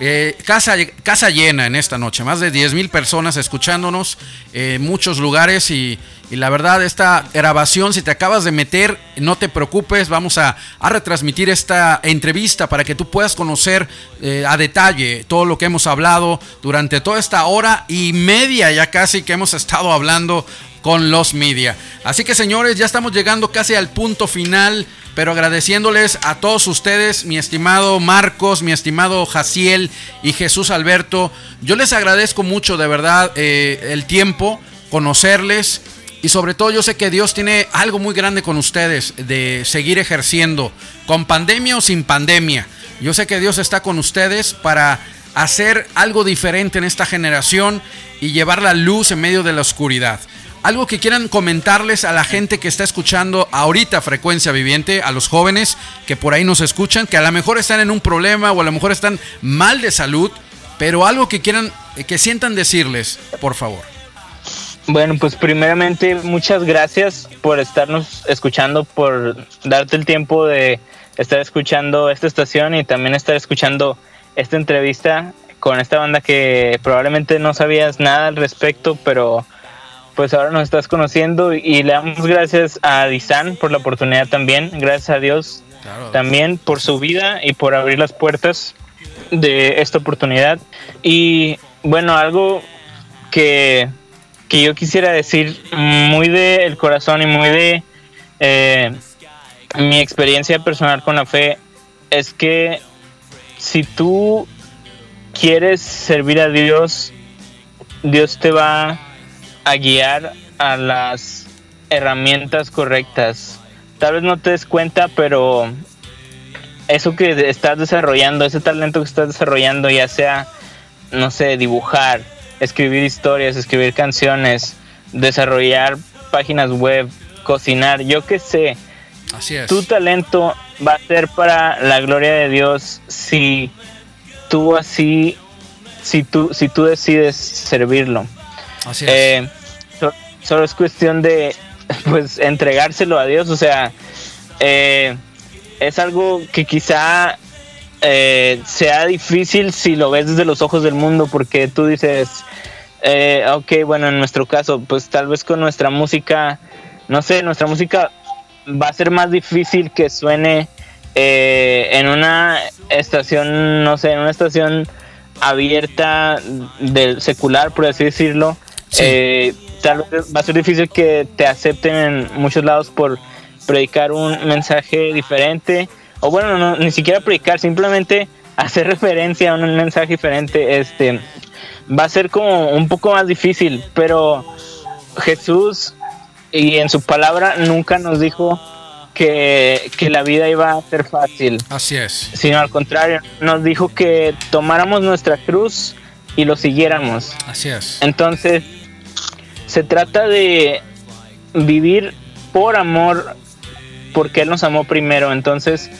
eh, casa, casa llena en esta noche, más de 10 mil personas escuchándonos en muchos lugares y y la verdad, esta grabación, si te acabas de meter, no te preocupes, vamos a, retransmitir esta entrevista para que tú puedas conocer eh, a detalle todo lo que hemos hablado durante toda esta hora y media ya casi que hemos estado hablando con los media. Así que señores, ya estamos llegando casi al punto final, pero agradeciéndoles a todos ustedes, mi estimado Marcos, mi estimado Jaciel y Jesús Alberto. Yo les agradezco mucho de verdad eh, el tiempo, conocerles y sobre todo yo sé que Dios tiene algo muy grande con ustedes de seguir ejerciendo, con pandemia o sin pandemia. Yo sé que Dios está con ustedes para hacer algo diferente en esta generación y llevar la luz en medio de la oscuridad. Algo que quieran comentarles a la gente que está escuchando ahorita Frecuencia Viviente, a los jóvenes que por ahí nos escuchan, que a lo mejor están en un problema o a lo mejor están mal de salud, pero algo que quieran, que sientan decirles, por favor. Bueno, pues primeramente muchas gracias por estarnos escuchando, por darte el tiempo de estar escuchando esta estación y también estar escuchando esta entrevista con esta banda que probablemente no sabías nada al respecto, pero pues ahora nos estás conociendo y le damos gracias a Disan por la oportunidad también, gracias a Dios también por su vida y por abrir las puertas de esta oportunidad. Y bueno, algo que que yo quisiera decir muy del corazón y muy de eh, mi experiencia personal con la fe es que si tú quieres servir a Dios, Dios te va a guiar a las herramientas correctas. Tal vez no te des cuenta, pero eso que estás desarrollando, ese talento que estás desarrollando, ya sea, no sé, dibujar, escribir historias, escribir canciones, desarrollar páginas web, cocinar, yo qué sé. Así es. Tu talento va a ser para la gloria de Dios si tú así, si tú, si tú decides servirlo. Así es. Eh, solo es cuestión de pues entregárselo a Dios, o sea, eh, es algo que quizá eh, sea difícil si lo ves desde los ojos del mundo, porque tú dices, eh, ok, bueno, en nuestro caso, pues tal vez con nuestra música, no sé, nuestra música va a ser más difícil que suene eh, en una estación, no sé, en una estación abierta del secular, por así decirlo. Sí. Eh, tal vez va a ser difícil que te acepten en muchos lados por predicar un mensaje diferente. O bueno, no, ni siquiera predicar, simplemente hacer referencia a un mensaje diferente. Este va a ser como un poco más difícil, pero Jesús y en su palabra nunca nos dijo que, que la vida iba a ser fácil, Así es. sino al contrario, nos dijo que tomáramos nuestra cruz y lo siguiéramos. Así es. Entonces, se trata de vivir por amor, porque Él nos amó primero. Entonces,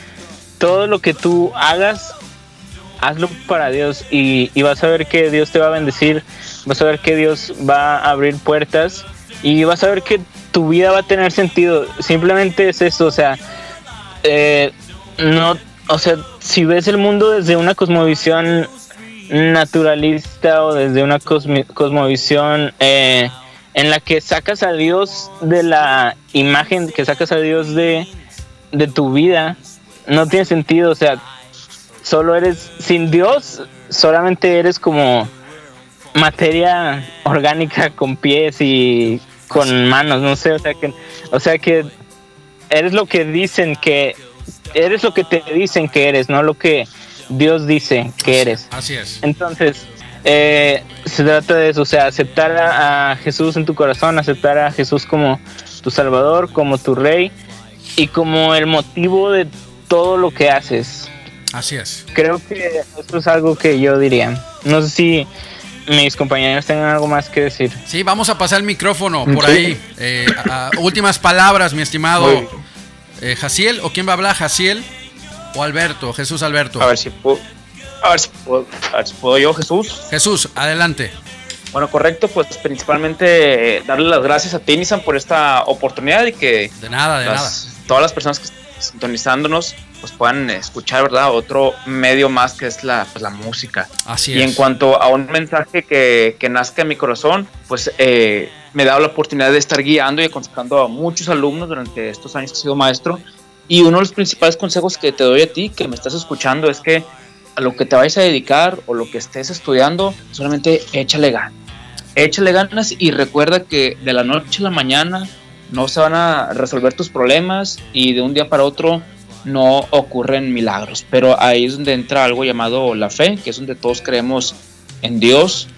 todo lo que tú hagas, hazlo para Dios y, y vas a ver que Dios te va a bendecir, vas a ver que Dios va a abrir puertas y vas a ver que tu vida va a tener sentido. Simplemente es eso, o sea, eh, no, o sea, si ves el mundo desde una cosmovisión naturalista o desde una cosmovisión eh, en la que sacas a Dios de la imagen, que sacas a Dios de, de tu vida, no tiene sentido, o sea, solo eres, sin Dios, solamente eres como materia orgánica con pies y con manos, no sé, o sea que, o sea que eres lo que dicen que, eres lo que te dicen que eres, no lo que Dios dice que eres. Así es. Entonces, eh, se trata de eso, o sea, aceptar a, a Jesús en tu corazón, aceptar a Jesús como tu Salvador, como tu Rey y como el motivo de todo lo que haces. Así es. Creo que esto es algo que yo diría. No sé si mis compañeros tengan algo más que decir. Sí, vamos a pasar el micrófono por Sí. ahí. Eh, a- a- últimas palabras, mi estimado eh, Jaciel. ¿O quién va a hablar? ¿Jaciel o Alberto? Jesús Alberto. A ver si puedo. A ver si puedo, a ver si puedo yo, Jesús. Jesús, adelante. Bueno, correcto, pues principalmente eh, darle las gracias a ti, Nissan, por esta oportunidad y que De nada, de las- todas las personas que están sintonizándonos pues puedan escuchar, ¿verdad? Otro medio más que es la, pues, la música. Así Y es. en cuanto a un mensaje que, que nazca en mi corazón, pues eh, me he dado la oportunidad de estar guiando y aconsejando a muchos alumnos durante estos años que he sido maestro. Y uno de los principales consejos que te doy a ti, que me estás escuchando, es que a lo que te vayas a dedicar o lo que estés estudiando, solamente échale ganas. Échale ganas y recuerda que de la noche a la mañana no se van a resolver tus problemas y de un día para otro no ocurren milagros. Pero ahí es donde entra algo llamado la fe, que es donde todos creemos en Dios,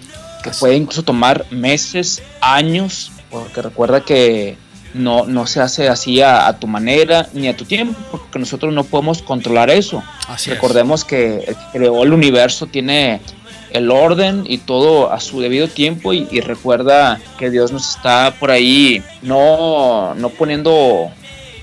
que puede incluso tomar meses, años, porque recuerda que no, no se hace así a, a tu manera ni a tu tiempo, porque nosotros no podemos controlar eso. Así es. Recordemos que el que creó el universo tiene el orden y todo a su debido tiempo y, recuerda que Dios nos está por ahí no, no poniendo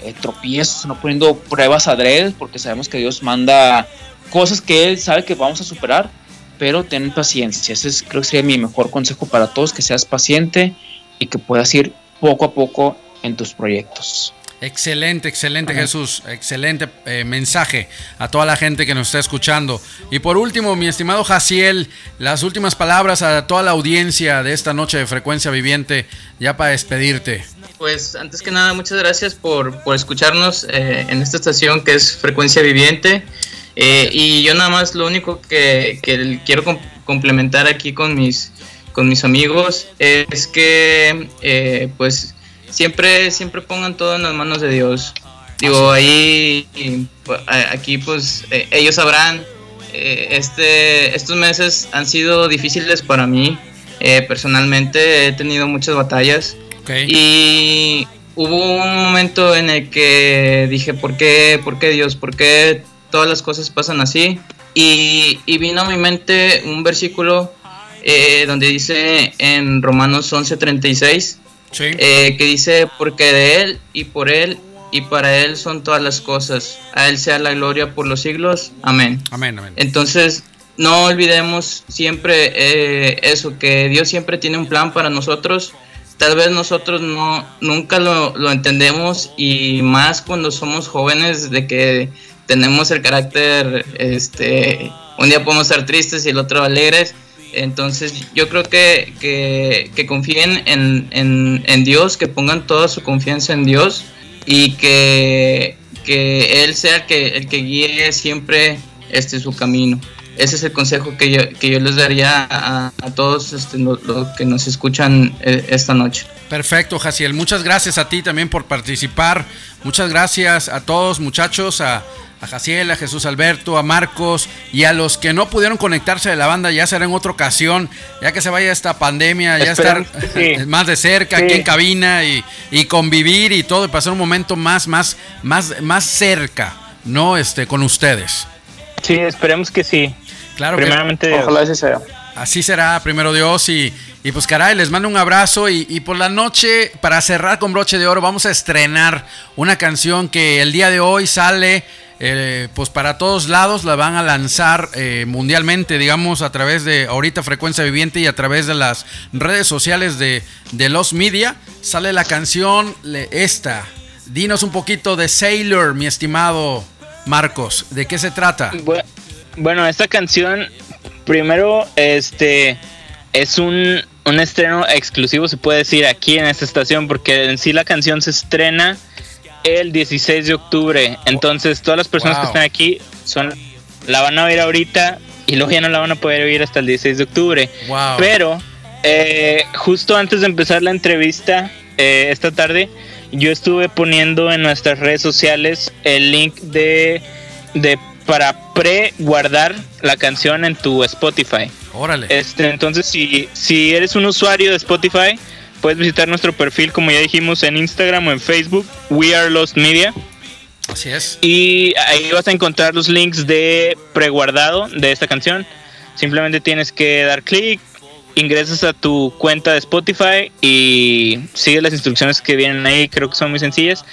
eh, tropiezos, no poniendo pruebas adrede, porque sabemos que Dios manda cosas que Él sabe que vamos a superar, pero ten paciencia. Ese es, creo que sería mi mejor consejo para todos, que seas paciente y que puedas ir poco a poco en tus proyectos. Excelente, excelente Jesús, excelente eh, mensaje a toda la gente que nos está escuchando. Y por último, mi estimado Jaciel, las últimas palabras a toda la audiencia de esta noche de Frecuencia Viviente, ya para despedirte. Pues antes que nada, muchas gracias por, por escucharnos eh, en esta estación que es Frecuencia Viviente. Eh, y yo nada más lo único que, que quiero com- complementar aquí con mis, con mis amigos es que eh, pues siempre, siempre pongan todo en las manos de Dios. Digo, ahí, aquí pues eh, ellos sabrán, eh, este, estos meses han sido difíciles para mí. Eh, personalmente he tenido muchas batallas. ¿ok? Y hubo un momento en el que dije, ¿por qué, por qué Dios? ¿Por qué todas las cosas pasan así? Y, y vino a mi mente un versículo eh, donde dice en Romanos 11:36, Sí. eh, que dice, porque de Él y por Él y para Él son todas las cosas. A Él sea la gloria por los siglos. Amén. Amén, amén. Entonces, no olvidemos siempre eh, eso, que Dios siempre tiene un plan para nosotros, tal vez nosotros no nunca lo, lo entendemos y más cuando somos jóvenes de que tenemos el carácter, este, un día podemos estar tristes y el otro alegres. Entonces yo creo que, que, que confíen en, en, en, Dios, que pongan toda su confianza en Dios y que, que Él sea el que, el que guíe siempre este, su camino. Ese es el consejo que yo, que yo les daría a, todos este, los lo que nos escuchan eh, esta noche. Perfecto, Jaciel. Muchas gracias a ti también por participar. Muchas gracias a todos, muchachos, a Jaciel, a Jesús Alberto, a Marcos y a los que no pudieron conectarse de la banda, ya será en otra ocasión, ya que se vaya esta pandemia, ya estar sí. más de cerca sí. aquí en cabina y, y, convivir y todo, y pasar un momento más, más, más, más cerca, ¿no? Este, con ustedes. Sí, esperemos que sí. Claro Primeramente, que, ojalá así sea. Así será, primero Dios, y, y pues caray, les mando un abrazo y, y, por la noche, para cerrar con broche de oro, vamos a estrenar una canción que el día de hoy sale eh, pues para todos lados la van a lanzar eh, mundialmente, digamos, a través de ahorita Frecuencia Viviente y a través de las redes sociales de, de los media. Sale la canción esta. Dinos un poquito de Sailor, mi estimado Marcos. ¿De qué se trata? Bueno, esta canción, primero, este es un, un estreno exclusivo, se puede decir, aquí en esta estación, porque en sí la canción se estrena el 16 de octubre. Entonces, todas las personas wow. que están aquí son la van a oír ahorita y luego ya no la van a poder oír hasta el 16 de octubre. Wow. Pero eh, justo antes de empezar la entrevista eh, esta tarde, yo estuve poniendo en nuestras redes sociales el link de, de para pre-guardar la canción en tu Spotify. Órale. Este, entonces, si, si eres un usuario de Spotify, puedes visitar nuestro perfil, como ya dijimos, en Instagram o en Facebook, We Are Lost Media. Así es. Y ahí vas a encontrar los links de preguardado de esta canción. Simplemente tienes que dar clic, ingresas a tu cuenta de Spotify y sigues las instrucciones que vienen ahí, creo que son muy sencillas.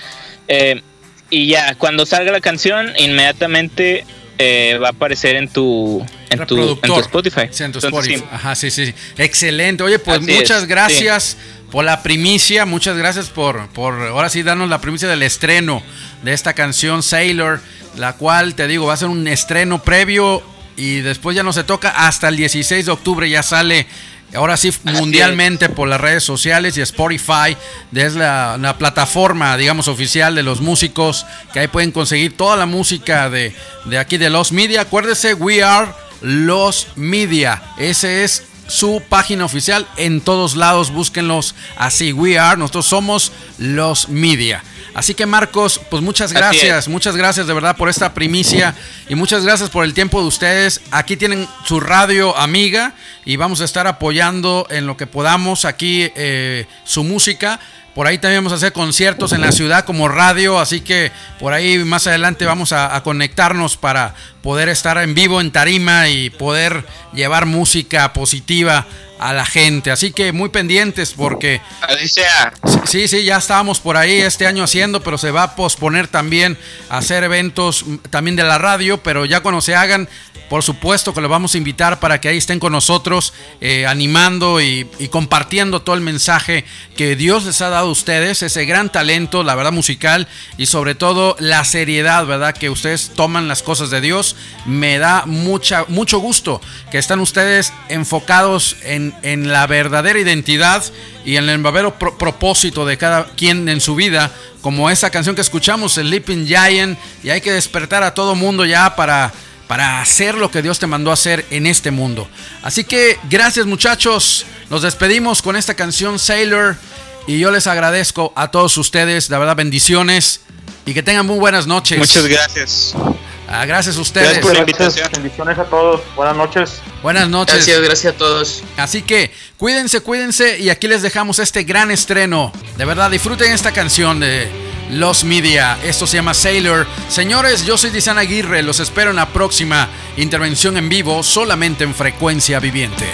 Eh, y ya, cuando salga la canción, inmediatamente eh, va a aparecer en tu en tu, en tu, Spotify. Sí, en tu Entonces, Spotify. Sí. Ajá, sí, sí. Excelente. Oye, pues Así muchas es, gracias sí. Por la primicia, muchas gracias por, por ahora sí darnos la primicia del estreno de esta canción Sailor, la cual te digo va a ser un estreno previo y después ya no se toca hasta el 16 de octubre ya sale ahora sí mundialmente por las redes sociales y Spotify, es la, la, plataforma, digamos, oficial de los músicos, que ahí pueden conseguir toda la música de, de aquí de Los Media. Acuérdese, We Are Los Media. Ese es su página oficial en todos lados, búsquenlos así, We Are, nosotros somos Los Media. Así que Marcos, pues muchas gracias, muchas gracias de verdad por esta primicia y muchas gracias por el tiempo de ustedes. Aquí tienen su radio amiga y vamos a estar apoyando en lo que podamos aquí eh, su música. Por ahí también vamos a hacer conciertos en la ciudad como radio, así que por ahí más adelante vamos a, a, conectarnos para poder estar en vivo en tarima y poder llevar música positiva a la gente. Así que muy pendientes porque... Sea. Sí, sí, ya estábamos por ahí este año haciendo, pero se va a posponer también hacer eventos también de la radio, pero ya cuando se hagan, por supuesto que los vamos a invitar para que ahí estén con nosotros, eh, animando y, compartiendo todo el mensaje que Dios les ha dado a ustedes, ese gran talento, la verdad, musical y sobre todo la seriedad, ¿verdad? Que ustedes toman las cosas de Dios. Me da mucha, mucho gusto que están ustedes enfocados en, en la verdadera identidad y en el verdadero pro propósito de cada quien en su vida, como esa canción que escuchamos, el Leaping Giant, y hay que despertar a todo mundo ya para para hacer lo que Dios te mandó a hacer en este mundo. Así que gracias muchachos, nos despedimos con esta canción Sailor y yo les agradezco a todos ustedes, la verdad bendiciones y que tengan muy buenas noches. Muchas gracias. Ah, gracias a ustedes. Gracias por la invitación. Bendiciones a todos. Buenas noches. Buenas noches. Gracias, gracias a todos. Así que cuídense, cuídense y aquí les dejamos este gran estreno. De verdad, disfruten esta canción de los Media. Esto se llama Sailor. Señores, yo soy Dizana Aguirre. Los espero en la próxima intervención en vivo, solamente en frecuencia viviente.